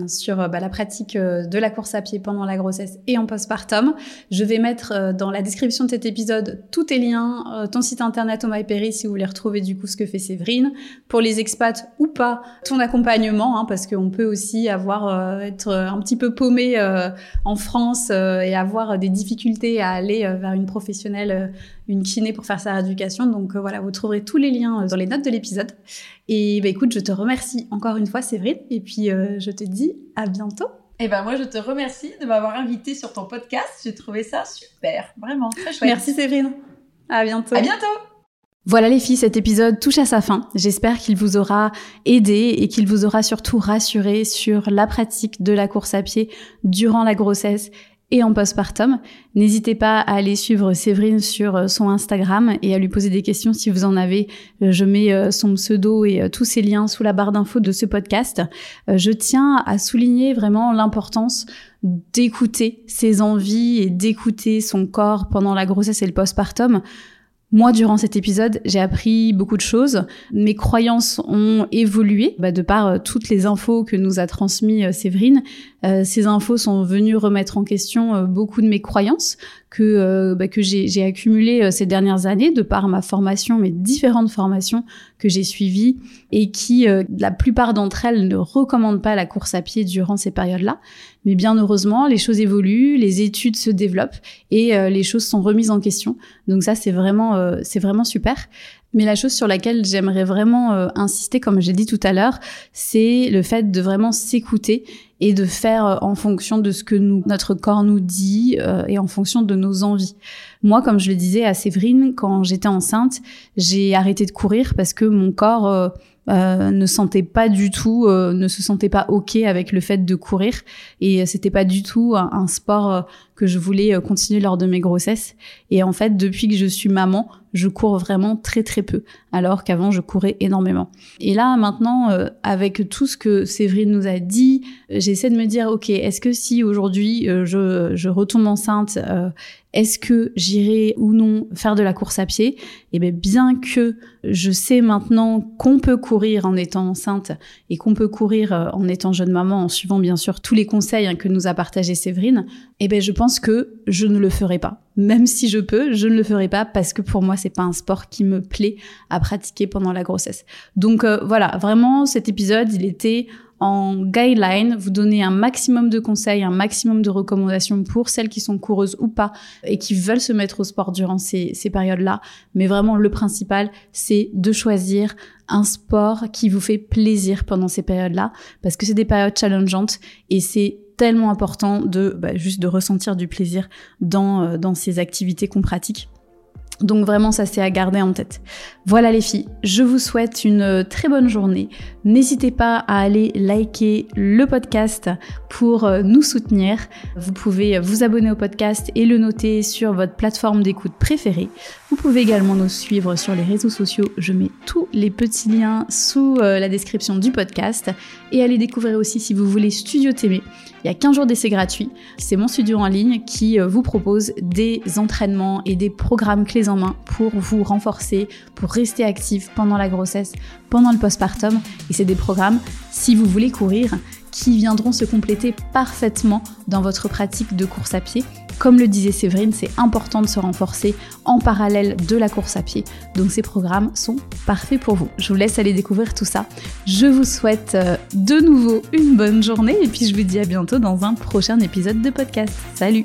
sur bah, la pratique de la course à pied pendant la grossesse et en postpartum. Je vais mettre dans la description de cet épisode tous tes liens, ton site internet au MyPerry si vous voulez retrouver du coup ce que fait Séverine. Pour les expats ou pas, ton accompagnement, hein, parce qu'on peut aussi avoir être un petit peu paumé en France et avoir des difficultés à aller vers une professionnelle une kiné pour faire sa rééducation. Donc euh, voilà, vous trouverez tous les liens euh, dans les notes de l'épisode. Et bah, écoute, je te remercie encore une fois, Séverine. Et puis euh, je te dis à bientôt. Et eh ben moi, je te remercie de m'avoir invité sur ton podcast. J'ai trouvé ça super, vraiment très chouette. Merci Séverine. À bientôt. À bientôt. Voilà les filles, cet épisode touche à sa fin. J'espère qu'il vous aura aidé et qu'il vous aura surtout rassuré sur la pratique de la course à pied durant la grossesse et en postpartum. N'hésitez pas à aller suivre Séverine sur euh, son Instagram et à lui poser des questions si vous en avez. Euh, je mets euh, son pseudo et tous ses liens sous la barre d'infos de ce podcast. Je tiens à souligner vraiment l'importance d'écouter ses envies et d'écouter son corps pendant la grossesse et le postpartum. Moi, durant cet épisode, j'ai appris beaucoup de choses. Mes croyances ont évolué bah, de par euh, toutes les infos que nous a transmis euh, Séverine. Euh, ces infos sont venues remettre en question beaucoup de mes croyances que, bah, que j'ai accumulées ces dernières années de par ma formation, mes différentes formations que j'ai suivies et qui, la plupart d'entre elles, ne recommandent pas la course à pied durant ces périodes-là. Mais bien heureusement, les choses évoluent, les études se développent et euh, les choses sont remises en question. Donc ça, c'est vraiment, euh, c'est vraiment super. Mais la chose sur laquelle j'aimerais vraiment euh, insister, comme j'ai dit tout à l'heure, c'est le fait de vraiment s'écouter et de faire en fonction de ce que nous, notre corps nous dit et en fonction de nos envies. Moi, comme je le disais à Séverine, quand j'étais enceinte, j'ai arrêté de courir parce que mon corps euh, ne sentait pas du tout, euh, ne se sentait pas ok avec le fait de courir. Et c'était pas du tout un, sport euh, que je voulais continuer lors de mes grossesses. Et en fait, depuis que je suis maman, je cours vraiment très très peu, alors qu'avant je courais énormément. Et là maintenant, avec tout ce que Séverine nous a dit, j'essaie de me dire ok, est-ce que si aujourd'hui je, je retombe enceinte est-ce que j'irai ou non faire de la course à pied? Eh bien, bien que je sais maintenant qu'on peut courir en étant enceinte et qu'on peut courir euh, en étant jeune maman, en suivant bien sûr tous les conseils hein, que nous a partagé Séverine, eh bien, je pense que je ne le ferai pas. Même si je peux, je ne le ferai pas parce que pour moi, c'est pas un sport qui me plaît à pratiquer pendant la grossesse. Donc euh, voilà, vraiment, cet épisode, il était en guideline, vous donner un maximum de conseils, un maximum de recommandations pour celles qui sont coureuses ou pas et qui veulent se mettre au sport durant ces, ces périodes-là. Mais vraiment, le principal, c'est de choisir un sport qui vous fait plaisir pendant ces périodes-là parce que c'est des périodes challengeantes et c'est tellement important de bah, juste de ressentir du plaisir dans, euh, dans ces activités qu'on pratique. Donc vraiment, ça c'est à garder en tête. Voilà les filles, je vous souhaite une très bonne journée. N'hésitez pas à aller liker le podcast pour euh, nous soutenir. Vous pouvez vous abonner au podcast et le noter sur votre plateforme d'écoute préférée. Vous pouvez également nous suivre sur les réseaux sociaux. Je mets tous les petits liens sous euh, la description du podcast. Et allez découvrir aussi si vous voulez Studio TV. Il y a 15 jours d'essai gratuit. C'est mon studio en ligne qui euh, vous propose des entraînements et des programmes clés main pour vous renforcer, pour rester actif pendant la grossesse, pendant le postpartum. Et c'est des programmes, si vous voulez courir, qui viendront se compléter parfaitement dans votre pratique de course à pied. Comme le disait Séverine, c'est important de se renforcer en parallèle de la course à pied. Donc ces programmes sont parfaits pour vous. Je vous laisse aller découvrir tout ça. Je vous souhaite euh, de nouveau une bonne journée et puis je vous dis à bientôt dans un prochain épisode de podcast. Salut